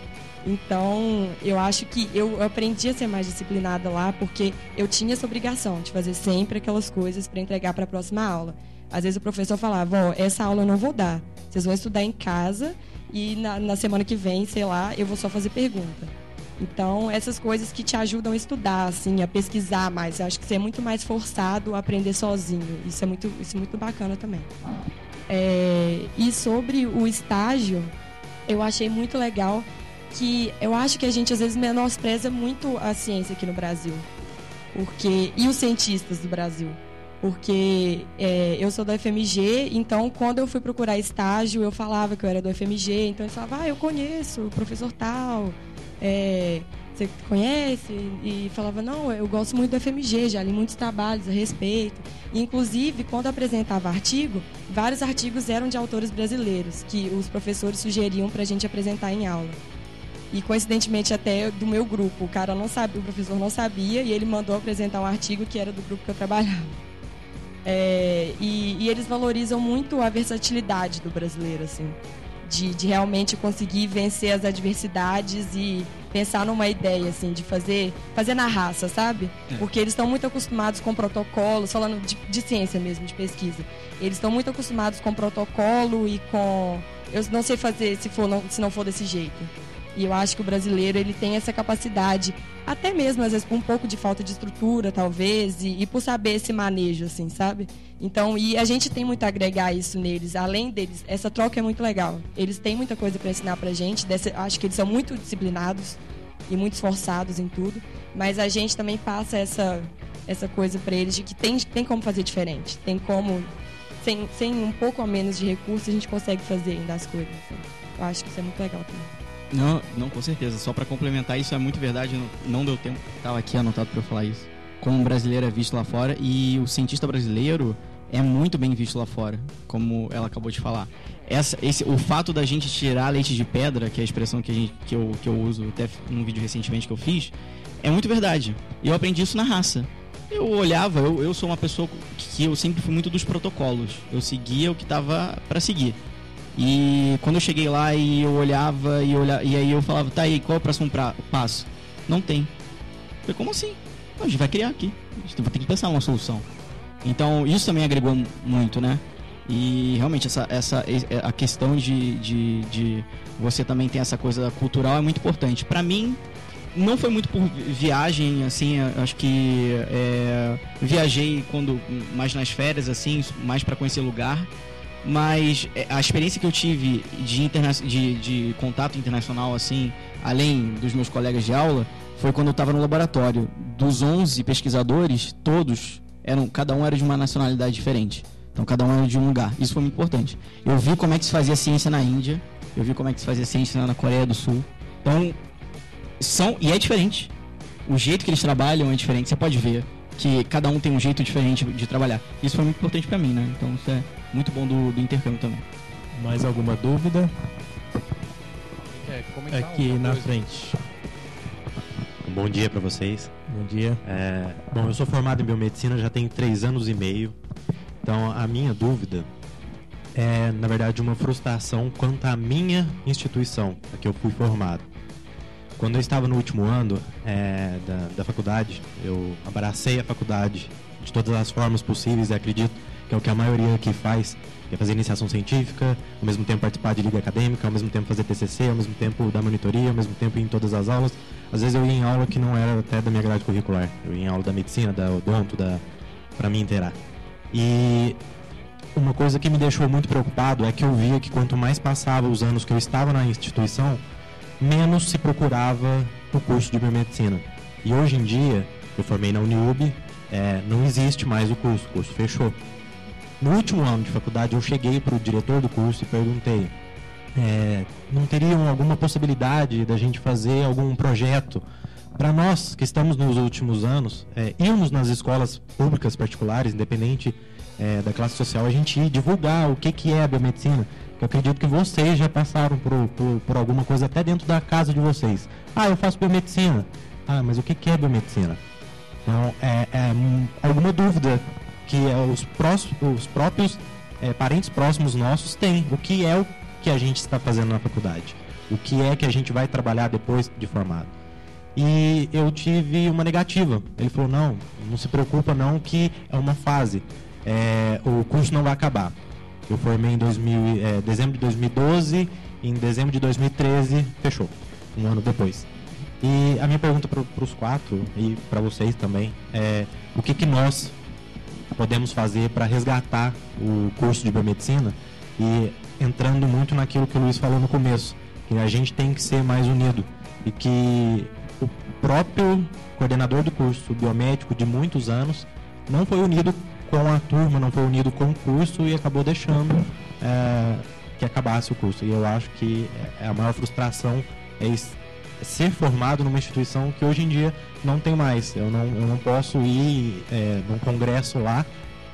Então, eu acho que eu aprendi a ser mais disciplinada lá porque eu tinha essa obrigação de fazer sempre aquelas coisas para entregar para a próxima aula. Às vezes o professor falava: Ó, essa aula eu não vou dar, vocês vão estudar em casa e na, na semana que vem, sei lá, eu vou só fazer pergunta. Então, essas coisas que te ajudam a estudar, assim, a pesquisar mais. Eu acho que você é muito mais forçado a aprender sozinho. Isso é muito, isso é muito bacana também. É, e sobre o estágio, eu achei muito legal que eu acho que a gente às vezes menospreza muito a ciência aqui no Brasil. Porque e os cientistas do Brasil. Porque é, eu sou da FMG, então quando eu fui procurar estágio, eu falava que eu era do FMG, então eles falavam, ah, eu conheço o professor tal, é, você conhece? E falava, não, eu gosto muito do FMG, já li muitos trabalhos a respeito. E, inclusive, quando apresentava artigo, vários artigos eram de autores brasileiros, que os professores sugeriam para a gente apresentar em aula. E coincidentemente até do meu grupo. O cara não sabia, o professor não sabia e ele mandou apresentar um artigo que era do grupo que eu trabalhava. É, e, e, eles valorizam muito a versatilidade do brasileiro, assim, de, de, realmente conseguir vencer as adversidades e pensar numa ideia, assim, de fazer, fazer na raça, sabe? É. Porque eles estão muito acostumados com protocolos, falando de, de ciência mesmo, de pesquisa. Eles estão muito acostumados com protocolo e com, eu não sei fazer se for, não, se não for desse jeito. E eu acho que o brasileiro ele tem essa capacidade, até mesmo às vezes por um pouco de falta de estrutura, talvez, e, e por saber esse manejo, assim, sabe? Então, e a gente tem muito a agregar isso neles. Além deles, essa troca é muito legal. Eles têm muita coisa para ensinar pra gente. Dessa, acho que eles são muito disciplinados. e muito esforçados em tudo, mas a gente também passa essa essa coisa para eles de que tem, tem como fazer diferente, tem como sem, sem um pouco a menos de recursos a gente consegue fazer ainda as coisas. Assim. Eu acho que isso é muito legal também. Não, não, com certeza. Só para complementar, isso é muito verdade. Não, não deu tempo. Tava aqui anotado para falar isso. Como um brasileiro é visto lá fora e o cientista brasileiro é muito bem visto lá fora, como ela acabou de falar. Essa, esse, o fato da gente tirar leite de pedra, que é a expressão que, a gente, que, eu, que eu uso até num vídeo recentemente que eu fiz, é muito verdade. Eu aprendi isso na raça. Eu olhava, eu, eu sou uma pessoa que eu sempre fui muito dos protocolos. Eu seguia o que tava para seguir. E quando eu cheguei lá e eu olhava e, olhava, e aí eu falava, tá aí, qual é o próximo pra, passo? Não tem. Eu falei, como assim? a gente vai criar aqui. A gente vai ter que pensar uma solução. Então, isso também agregou muito, né? E realmente essa, essa a questão de, de, de você também ter essa coisa cultural é muito importante. Para mim, não foi muito por viagem, assim, acho que é, viajei quando mais nas férias, assim, mais para conhecer lugar. Mas é, a experiência que eu tive de, interna de, de contato internacional, assim, além dos meus colegas de aula, foi quando eu estava no laboratório. Dos 11 pesquisadores, todos eram, cada um era de uma nacionalidade diferente. Então cada um era de um lugar. Isso foi muito importante. Eu vi como é que se fazia ciência na Índia, eu vi como é que se fazia ciência na Coreia do Sul. Então são e é diferente. O jeito que eles trabalham é diferente. Você pode ver que cada um tem um jeito diferente de trabalhar. Isso foi muito importante para mim, né? Então isso é muito bom do, do intercâmbio também. Mais alguma dúvida? É, Aqui na coisa. frente. Bom dia para vocês. Bom dia. É, bom, eu sou formado em biomedicina já tem três anos e meio. Então a minha dúvida é, na verdade, uma frustração quanto à minha instituição, a que eu fui formado. Quando eu estava no último ano é, da, da faculdade, eu abracei a faculdade de todas as formas possíveis e acredito que é o que a maioria aqui faz, que é fazer iniciação científica, ao mesmo tempo participar de liga acadêmica, ao mesmo tempo fazer TCC, ao mesmo tempo dar monitoria, ao mesmo tempo ir em todas as aulas. Às vezes eu ia em aula que não era até da minha grade curricular. Eu ia em aula da medicina, da odonto, da para me inteirar. E uma coisa que me deixou muito preocupado é que eu via que quanto mais passava os anos que eu estava na instituição, menos se procurava o curso de biomedicina. E hoje em dia, eu formei na Uniub, é, não existe mais o curso, o curso fechou. No último ano de faculdade, eu cheguei para o diretor do curso e perguntei: é, não teriam alguma possibilidade da gente fazer algum projeto para nós que estamos nos últimos anos, é, irmos nas escolas públicas particulares, independente é, da classe social, a gente ir divulgar o que, que é a biomedicina. Eu acredito que vocês já passaram por, por, por alguma coisa até dentro da casa de vocês. Ah, eu faço biomedicina. Ah, mas o que, que é biomedicina? Então, é, é alguma dúvida que é os, os próprios é, parentes próximos nossos têm. O que é o que a gente está fazendo na faculdade? O que é que a gente vai trabalhar depois de formado? E eu tive uma negativa. Ele falou: não, não se preocupa não que é uma fase. É, o curso não vai acabar. Eu formei em 2000, é, dezembro de 2012, em dezembro de 2013 fechou, um ano depois. E a minha pergunta para os quatro e para vocês também é o que, que nós podemos fazer para resgatar o curso de biomedicina e entrando muito naquilo que o Luiz falou no começo, que a gente tem que ser mais unido e que o próprio coordenador do curso biomédico de muitos anos não foi unido com a turma, não foi unido com o curso e acabou deixando é, que acabasse o curso. E eu acho que é, a maior frustração é ser formado numa instituição que hoje em dia não tem mais. Eu não, eu não posso ir é, num congresso lá.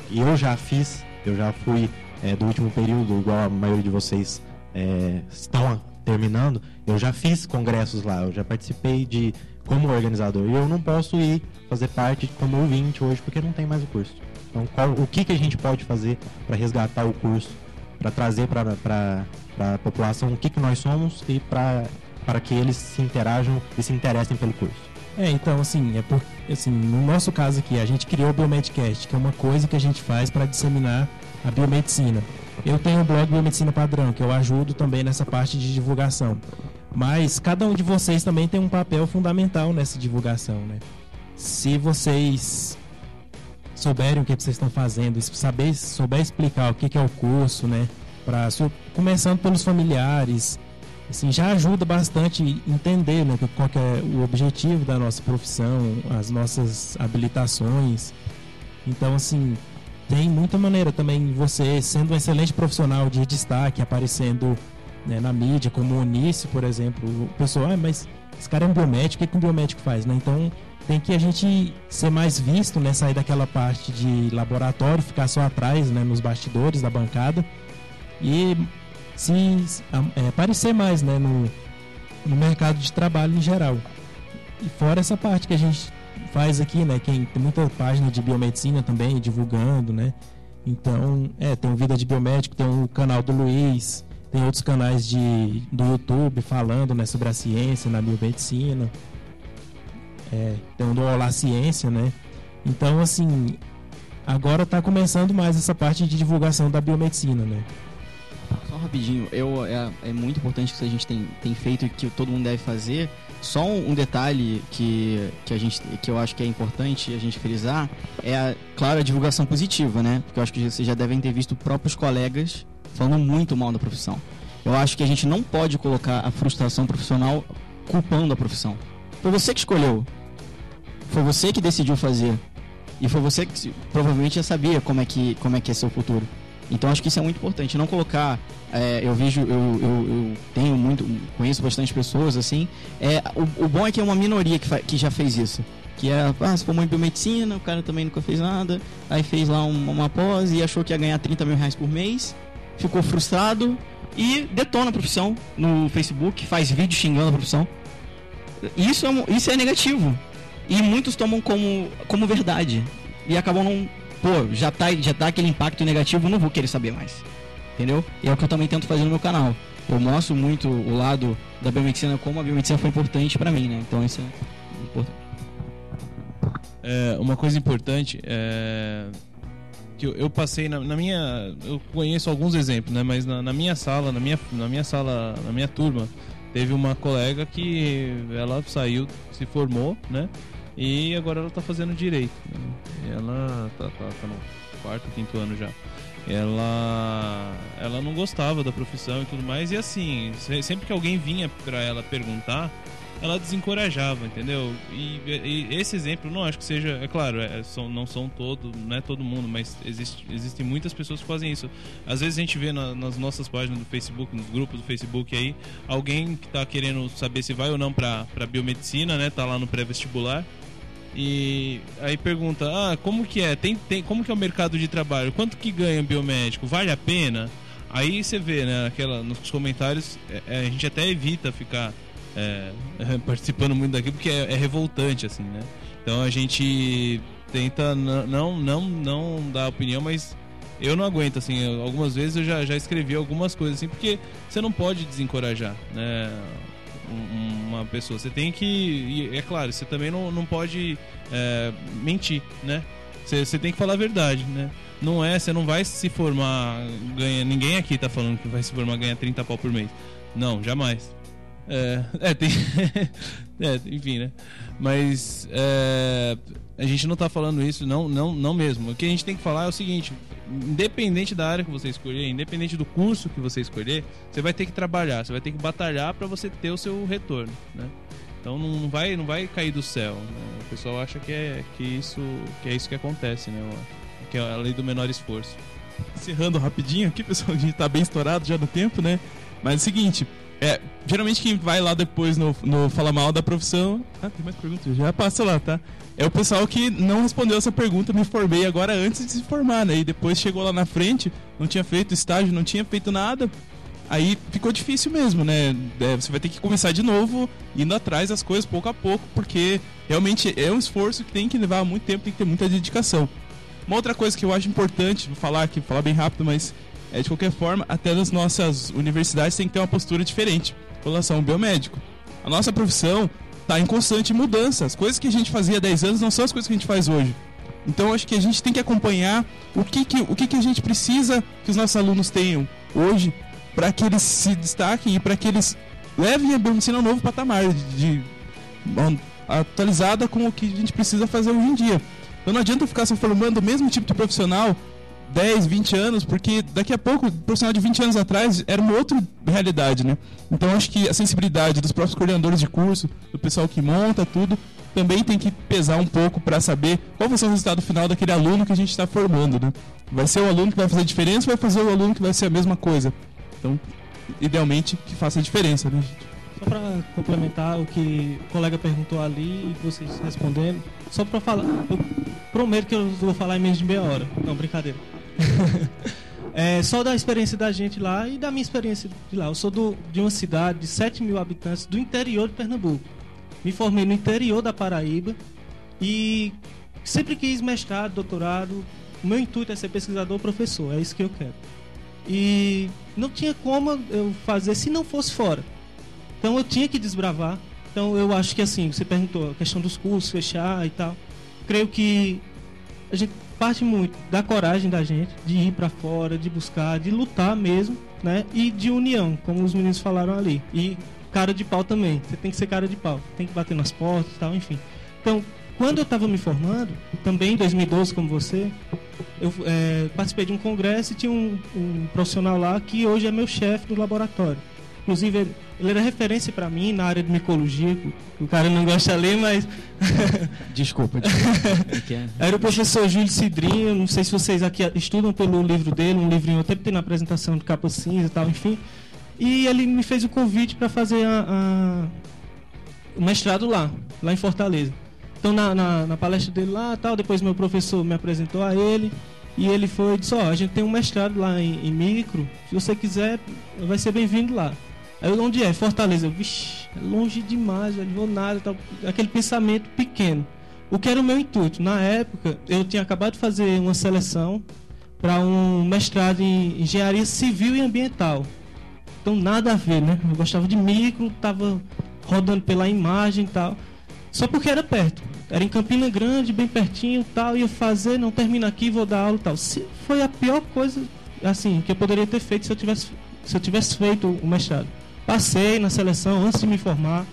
E eu já fiz, eu já fui é, do último período, igual a maioria de vocês é, estão terminando. Eu já fiz congressos lá, eu já participei de como organizador. E eu não posso ir fazer parte como ouvinte hoje porque não tem mais o curso. Então, qual, o que, que a gente pode fazer para resgatar o curso, para trazer para a população o que, que nós somos e para para que eles se interajam e se interessem pelo curso. É, então, assim, é por, assim, no nosso caso aqui, a gente criou o Biomedcast, que é uma coisa que a gente faz para disseminar a biomedicina. Eu tenho o blog Biomedicina Padrão, que eu ajudo também nessa parte de divulgação. Mas cada um de vocês também tem um papel fundamental nessa divulgação, né? Se vocês souberem o que vocês estão fazendo, saber, souber explicar o que é o curso, né? Pra, começando pelos familiares, assim, já ajuda bastante entender né, qual é o objetivo da nossa profissão, as nossas habilitações. Então, assim, tem muita maneira também você, sendo um excelente profissional de destaque, aparecendo né, na mídia, como o Unice, por exemplo, o pessoal, ah, mas esse cara é um biomédico, o que, que um biomédico faz? Né? Então, tem que a gente ser mais visto, né, sair daquela parte de laboratório, ficar só atrás, né, nos bastidores da bancada e se é, aparecer mais, né, no, no mercado de trabalho em geral. E fora essa parte que a gente faz aqui, né, quem tem muita página de biomedicina também divulgando, né? Então, é, tem o Vida de Biomédico, tem o canal do Luiz, tem outros canais de, do YouTube falando né, sobre a ciência na biomedicina. É, tem o do Olá Ciência, né? Então, assim, agora está começando mais essa parte de divulgação da biomedicina, né? Rapidinho, eu, é, é muito importante que a gente tem, tem feito e que todo mundo deve fazer. Só um, um, detalhe que, que, a gente, que eu acho que é importante a gente frisar é, a, claro, a divulgação positiva, né? Porque eu acho que vocês já devem ter visto próprios colegas falando muito mal da profissão. Eu acho que a gente não pode colocar a frustração profissional culpando a profissão. Foi você que escolheu. Foi você que decidiu fazer. E foi você que provavelmente já sabia como é que, como é, que é seu futuro. Então acho que isso é muito importante. Não colocar. É, eu vejo, eu, eu, eu, tenho muito. Conheço bastante pessoas assim. É, o, o bom é que é uma minoria que, que já fez isso. Que é, ah, se formou em biomedicina, o cara também nunca fez nada. Aí fez lá uma, uma pós e achou que ia ganhar 30 mil reais por mês ficou frustrado e detona a profissão no Facebook, faz vídeo xingando a profissão. Isso é, isso é negativo. E muitos tomam como, como verdade. E acabam não. Pô, já tá, já tá aquele impacto negativo, não vou querer saber mais. Entendeu? E é o que eu também tento fazer no meu canal. Eu mostro muito o lado da biomedicina, como a biomedicina foi importante para mim, né? Então isso é importante. É, uma coisa importante é que eu, eu passei na, na, minha eu conheço alguns exemplos né mas na, na, minha sala na minha na minha sala na minha turma teve uma colega que ela saiu se formou né e agora ela está fazendo direito né? ela tá, tá, tá, no quarto quinto ano já ela ela não gostava da profissão e tudo mais e assim sempre que alguém vinha para ela perguntar ela desencorajava, entendeu? E, e, esse exemplo não acho que seja, é claro, é, são, não são todo, não é todo mundo, mas existe, existem muitas pessoas que fazem isso. Às vezes a gente vê na, nas nossas páginas do Facebook, nos grupos do Facebook aí, alguém que está querendo saber se vai ou não para biomedicina, né? Tá lá no pré-vestibular. E aí pergunta: "Ah, como que é? Tem, tem como que é o mercado de trabalho? Quanto que ganha biomédico? Vale a pena?" Aí você vê, né, aquela nos comentários, é, é a gente até evita ficar é, participando muito daqui porque é, é, revoltante, assim, né? Então a gente tenta não, não, não dar opinião, mas eu não aguento, assim, algumas vezes eu já, já escrevi algumas coisas, assim, porque você não pode desencorajar, né? Uma pessoa, você tem que. É claro, você também não, não pode é, mentir, né? Você, você tem que falar a verdade, né? Não é, você não vai se formar, ganha. Ninguém aqui tá falando que vai se formar ganhar 30 pau por mês. Não, jamais. É, é tem. é, enfim, né? Mas é, a gente não tá falando isso, não, não, não mesmo. O que a gente tem que falar é o seguinte: independente da área que você escolher, independente do curso que você escolher, você vai ter que trabalhar, você vai ter que batalhar para você ter o seu retorno, né? Então não vai, não vai cair do céu. Né? O pessoal acha que é, que isso, que é isso que acontece, né? Que é a lei do menor esforço. Encerrando rapidinho aqui, pessoal, a gente tá bem estourado já no tempo, né? Mas é o seguinte, é, geralmente quem vai lá depois no, no Fala Mal da profissão. Ah, tem mais perguntas? Já passa lá, tá? É o pessoal que não respondeu essa pergunta, me formei agora antes de se formar, né? E depois chegou lá na frente, não tinha feito estágio, não tinha feito nada. Aí ficou difícil mesmo, né? É, você vai ter que começar de novo, indo atrás das coisas pouco a pouco, porque realmente é um esforço que tem que levar muito tempo, tem que ter muita dedicação. Uma outra coisa que eu acho importante, vou falar aqui, falar bem rápido, mas é, de qualquer forma, até nas nossas universidades tem que ter uma postura diferente com relação ao biomédico. A nossa profissão está em constante mudança. As coisas que a gente fazia há 10 anos não são as coisas que a gente faz hoje. Então acho que a gente tem que acompanhar o que, que, o que, que a gente precisa que os nossos alunos tenham hoje para que eles se destaquem e para que eles levem a biomedicina ao novo patamar, de, de, atualizada com o que a gente precisa fazer hoje em dia. Então não adianta ficar se formando o mesmo tipo de profissional 10, 20 anos, porque daqui a pouco, o profissional de 20 anos atrás era uma outra realidade, né? Então acho que a sensibilidade dos próprios coordenadores de curso, do pessoal que monta tudo, também tem que pesar um pouco para saber qual vai ser o resultado final daquele aluno que a gente está formando, né? Vai ser o aluno que vai fazer diferença ou vai fazer o aluno que vai ser a mesma coisa? Então, idealmente, que faça a diferença, né, gente? Só para complementar o que o colega perguntou ali e vocês respondendo, só para falar, eu prometo que eu vou falar em menos de meia hora. Não, brincadeira. é, só da experiência da gente lá e da minha experiência de lá. Eu sou do, de uma cidade de 7 mil habitantes do interior de Pernambuco. Me formei no interior da Paraíba e sempre quis mestrado, doutorado. O meu intuito é ser pesquisador professor, é isso que eu quero. E não tinha como eu fazer se não fosse fora. Então eu tinha que desbravar. Então eu acho que assim, você perguntou a questão dos cursos, fechar e tal. Creio que a gente parte muito da coragem da gente de ir para fora, de buscar, de lutar mesmo, né? E de união, como os meninos falaram ali. E cara de pau também. Você tem que ser cara de pau. Tem que bater nas portas e tal, enfim. Então, quando eu estava me formando, também em 2012, como você, eu é, participei de um congresso e tinha um, um profissional lá que hoje é meu chefe do laboratório. Inclusive, ele era referência para mim na área de micologia. O cara não gosta de ler, mas. desculpa, desculpa. Era o professor Júlio Cidrinho. Não sei se vocês aqui estudam pelo livro dele, um livrinho até tem na apresentação do Capa Cinza e tal, enfim. E ele me fez o convite para fazer a, a, o mestrado lá, lá em Fortaleza. Então, na, na, na palestra dele lá tal, depois meu professor me apresentou a ele. E ele foi e disse: Ó, oh, a gente tem um mestrado lá em, em micro. Se você quiser, vai ser bem-vindo lá. Aí onde é? Fortaleza. Vixe, é longe demais, eu vou nada. Tal. Aquele pensamento pequeno. O que era o meu intuito? Na época, eu tinha acabado de fazer uma seleção para um mestrado em engenharia civil e ambiental. Então nada a ver, né? Eu gostava de micro, tava rodando pela imagem e tal. Só porque era perto. Era em Campina Grande, bem pertinho tal. Ia fazer, não termina aqui, vou dar aula e tal. Se foi a pior coisa, assim, que eu poderia ter feito se eu tivesse, se eu tivesse feito o mestrado. Passei na seleção antes de me formar,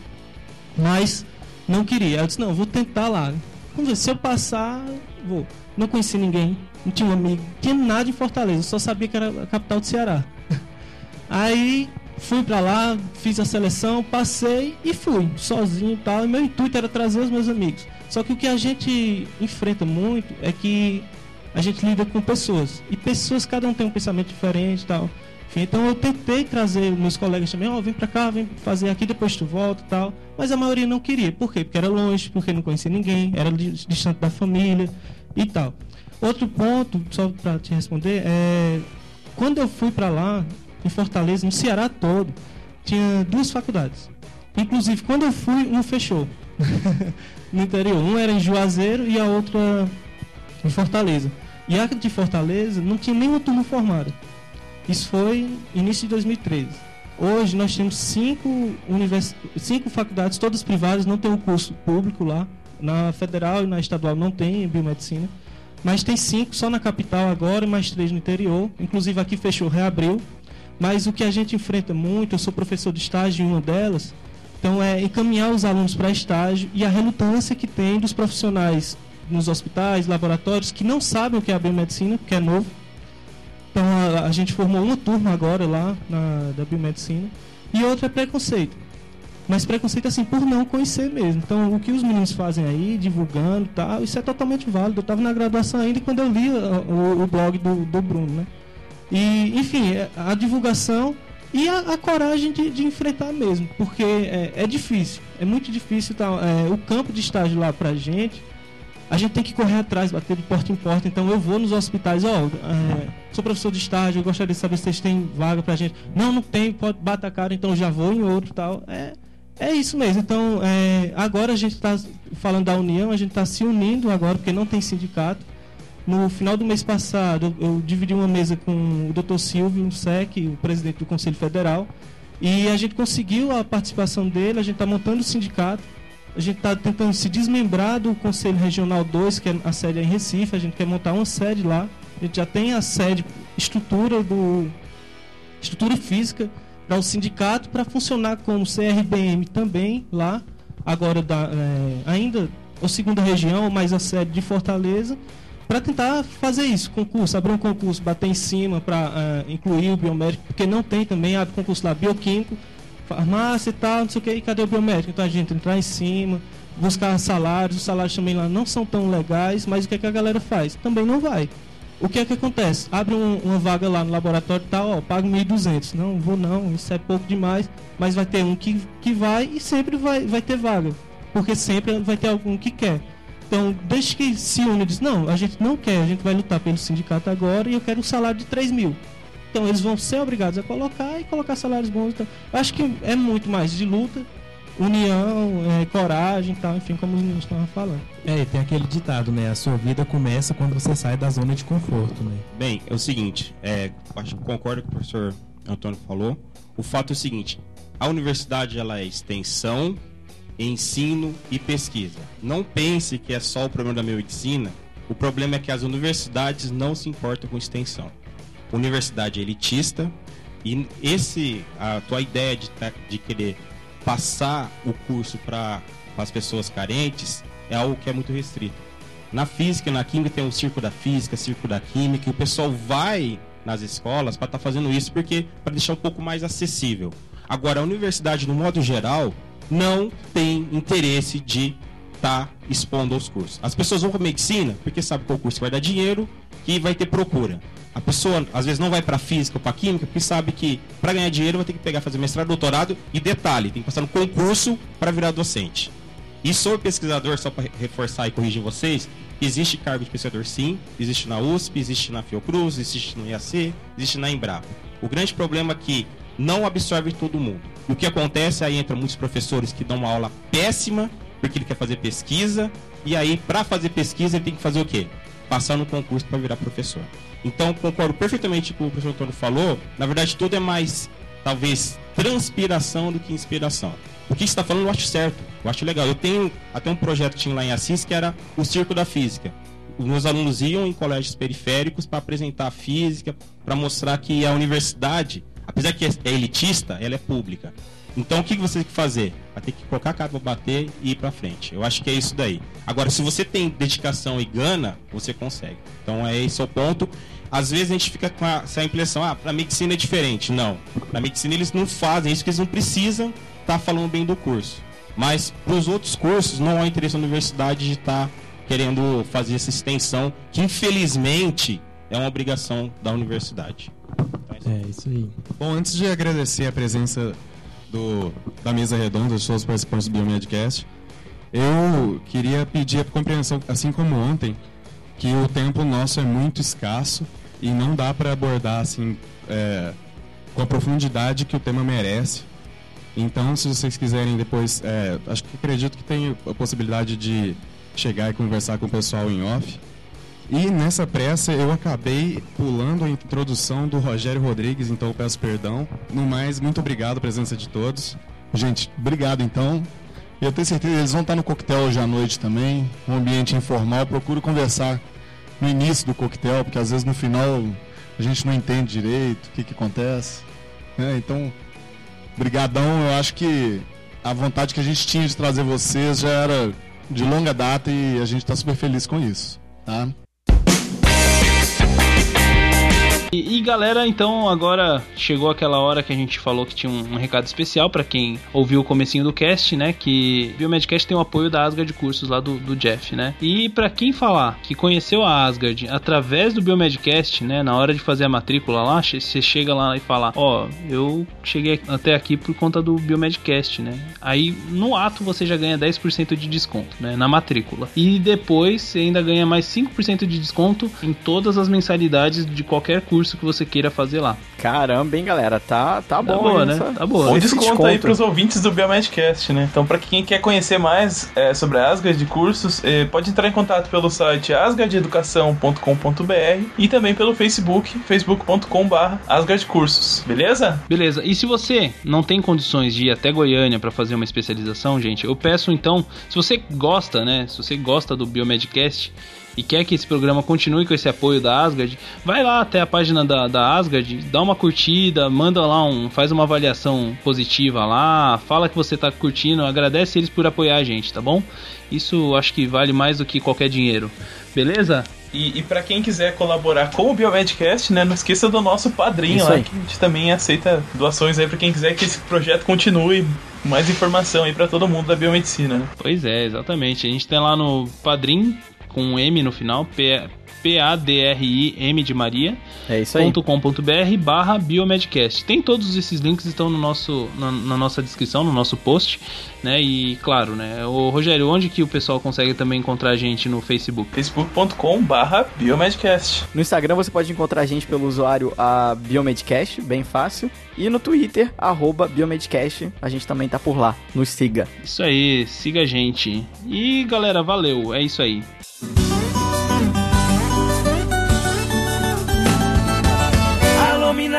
mas não queria. Eu disse, não, vou tentar lá. Vamos ver, se eu passar, vou. Não conheci ninguém, não tinha um amigo, tinha nada em Fortaleza, só sabia que era a capital do Ceará. Aí fui para lá, fiz a seleção, passei e fui, sozinho e tal. E meu intuito era trazer os meus amigos. Só que o que a gente enfrenta muito é que a gente lida com pessoas. E pessoas, cada um tem um pensamento diferente e tal. Então eu tentei trazer meus colegas também, ó, oh, vem pra cá, vem fazer aqui, depois tu volta e tal. Mas a maioria não queria. Por quê? Porque era longe, porque não conhecia ninguém, era distante da família e tal. Outro ponto, só para te responder, é quando eu fui para lá, em Fortaleza, no Ceará todo, tinha duas faculdades. Inclusive, quando eu fui, uma fechou. no interior. Um era em Juazeiro e a outra em Fortaleza. E a de Fortaleza não tinha nenhuma turma formada. Isso foi início de 2013. Hoje nós temos cinco, univers... cinco faculdades, todas privadas, não tem um curso público lá. Na federal e na estadual não tem biomedicina. Mas tem cinco só na capital agora, mais três no interior. Inclusive aqui fechou, reabriu. Mas o que a gente enfrenta muito, eu sou professor de estágio em uma delas, então é encaminhar os alunos para estágio e a relutância que tem dos profissionais nos hospitais, laboratórios, que não sabem o que é a biomedicina, que é novo, então a, a, gente formou uma turma agora lá na, da biomedicina e outra é preconceito. Mas preconceito assim por não conhecer mesmo. Então o que os meninos fazem aí, divulgando tal, isso é totalmente válido. Eu estava na graduação ainda quando eu li o, o, blog do, do Bruno, né? E, enfim, é, a divulgação e a, a coragem de, de, enfrentar mesmo, porque é, é, difícil, é muito difícil. Tá, é, o campo de estágio lá pra gente a gente tem que correr atrás, bater de porta em porta. Então eu vou nos hospitais, ó, oh, é, sou professor de estágio, eu gostaria de saber se vocês têm vaga pra gente. Não, não tem, pode bater a cara, então já vou em outro tal. É, é isso mesmo. Então, é, agora a gente está falando da união, a gente está se unindo agora, porque não tem sindicato. No final do mês passado, eu, eu dividi uma mesa com o Dr. Silvio Sec, o presidente do Conselho Federal, e a gente conseguiu a participação dele, a gente está montando o sindicato a gente está tentando se desmembrar do Conselho Regional 2, que é a sede em Recife, a gente quer montar uma sede lá. A gente já tem a sede, estrutura do estrutura física para o sindicato para funcionar como CRBM também lá, agora da, é, ainda a segunda região, mais a sede de Fortaleza. para tentar fazer isso, concurso, abrir um concurso, bater em cima para uh, incluir o biomédico, porque não tem também, abre concurso lá bioquímico, farmácia e tal, não sei o que, e cadê o biomédico? Então a gente entrar em cima, buscar salários, os salários também lá não são tão legais, mas o que, é que a galera faz? Também não vai. O que é que acontece? Abre um, uma vaga lá no laboratório e tal, ó, pago 1.200. Não, vou não, isso é pouco demais, mas vai ter um que, que vai e sempre vai, vai ter vaga. Porque sempre vai ter algum que quer. Então, desde que se une diz, não, a gente não quer, a gente vai lutar pelo sindicato agora e eu quero um salário de 3 mil. Então eles vão ser obrigados a colocar e colocar salários bons. Então, acho que é muito mais de luta, união, é, coragem e tal, enfim, como os meninos estavam falando. É, e tem aquele ditado, né? A sua vida começa quando você sai da zona de conforto, né? Bem, é o seguinte, é, acho que concordo com o professor Antônio falou. O fato é o seguinte, a universidade ela é extensão, ensino e pesquisa. Não pense que é só o problema da medicina. O problema é que as universidades não se importam com extensão universidade elitista e esse a tua ideia de, tá, de querer passar o curso para as pessoas carentes é algo que é muito restrito. Na física, na química tem o circo da física, circo da química, e o pessoal vai nas escolas para estar tá fazendo isso porque para deixar um pouco mais acessível. Agora a universidade no modo geral não tem interesse de estar tá expondo aos cursos. As pessoas vão para medicina porque sabe que o curso vai dar dinheiro e vai ter procura. A pessoa às vezes não vai para física ou para química porque sabe que para ganhar dinheiro vai ter que pegar fazer mestrado, doutorado e detalhe, tem que passar no concurso para virar docente. E sou pesquisador só para reforçar e corrigir vocês, existe cargo de pesquisador sim, existe na USP, existe na Fiocruz, existe no IAC, existe na Embrapa. O grande problema é que não absorve todo mundo. E o que acontece aí entra muitos professores que dão uma aula péssima porque ele quer fazer pesquisa e aí para fazer pesquisa ele tem que fazer o quê? Passar no concurso para virar professor. Então, concordo perfeitamente com o que o professor Antônio falou. Na verdade, tudo é mais, talvez, transpiração do que inspiração. O que você está falando eu acho certo, eu acho legal. Eu tenho até um projeto tinha lá em Assis que era o Circo da Física. Os meus alunos iam em colégios periféricos para apresentar a física, para mostrar que a universidade, apesar que é elitista, ela é pública. Então o que você tem que fazer? Vai ter que colocar a cara para bater e ir para frente. Eu acho que é isso daí. Agora, se você tem dedicação e gana, você consegue. Então é esse o ponto às vezes a gente fica com essa impressão, ah, para medicina é diferente. Não. Para medicina eles não fazem isso, porque eles não precisam estar tá falando bem do curso. Mas para os outros cursos não há interesse na universidade de estar tá querendo fazer essa extensão, que infelizmente é uma obrigação da universidade. É isso aí. Bom, antes de agradecer a presença do, da mesa redonda, dos seus participantes do Biomedcast, eu queria pedir a compreensão, assim como ontem, que o tempo nosso é muito escasso e não dá para abordar assim é, com a profundidade que o tema merece. Então, se vocês quiserem depois, é, acho que acredito que tem a possibilidade de chegar e conversar com o pessoal em off. E nessa pressa eu acabei pulando a introdução do Rogério Rodrigues, então eu peço perdão. No mais, muito obrigado pela presença de todos. Gente, obrigado então. Eu tenho certeza que eles vão estar no coquetel hoje à noite também, um ambiente informal. Procuro conversar no início do coquetel, porque às vezes no final a gente não entende direito o que, que acontece. Né? Então, brigadão. Eu acho que a vontade que a gente tinha de trazer vocês já era de longa data e a gente está super feliz com isso. Tá? E, e, galera, então agora chegou aquela hora que a gente falou que tinha um, um recado especial para quem ouviu o comecinho do cast, né? Que Biomedcast tem o apoio da Asgard Cursos lá do, do Jeff, né? E para quem falar que conheceu a Asgard através do Biomedcast, né? Na hora de fazer a matrícula lá, você chega lá e fala: Ó, oh, eu cheguei até aqui por conta do Biomedcast, né? Aí no ato você já ganha 10% de desconto, né? Na matrícula. E depois você ainda ganha mais 5% de desconto em todas as mensalidades de qualquer curso curso que você queira fazer lá. Caramba, hein, galera? Tá, tá, tá bom, boa, né? Tá boa. Bom desconto, desconto aí pros ouvintes do Biomedcast, né? Então, pra quem quer conhecer mais é, sobre a Asgard de cursos, é, pode entrar em contato pelo site asgardeducação.com.br e também pelo Facebook, facebook.com.br asgardcursos, beleza? Beleza. E se você não tem condições de ir até Goiânia para fazer uma especialização, gente, eu peço então, se você gosta, né? Se você gosta do Biomedcast, e quer que esse programa continue com esse apoio da Asgard, vai lá até a página da, da Asgard, dá uma curtida, manda lá um, faz uma avaliação positiva lá, fala que você tá curtindo, agradece eles por apoiar a gente, tá bom? Isso acho que vale mais do que qualquer dinheiro. Beleza? E, e para quem quiser colaborar com o Biomedcast, né, não esqueça do nosso padrinho Isso lá, aí. que a gente também aceita doações aí para quem quiser que esse projeto continue. Mais informação aí para todo mundo da biomedicina. Né? Pois é, exatamente. A gente tem lá no Padrim, com um M no final, P- P-A-D-R-I-M de Maria, É isso aí. .com.br barra Biomedcast. Tem todos esses links estão no nosso, na, na nossa descrição, no nosso post, né? E claro, né? O Rogério, onde que o pessoal consegue também encontrar a gente no Facebook? facebook.com barra biomedcast. No Instagram você pode encontrar a gente pelo usuário a Biomedcast, bem fácil. E no Twitter, arroba Biomedcast, a gente também tá por lá. Nos siga. Isso aí, siga a gente. E galera, valeu, é isso aí.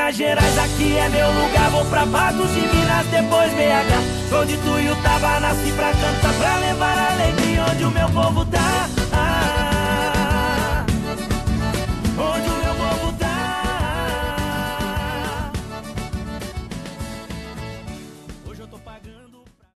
Minas Gerais, aqui é meu lugar. Vou pra Patos de Minas, depois BH Onde tu o Tava nasci pra cantar Pra levar alegria onde o meu povo tá. Ah,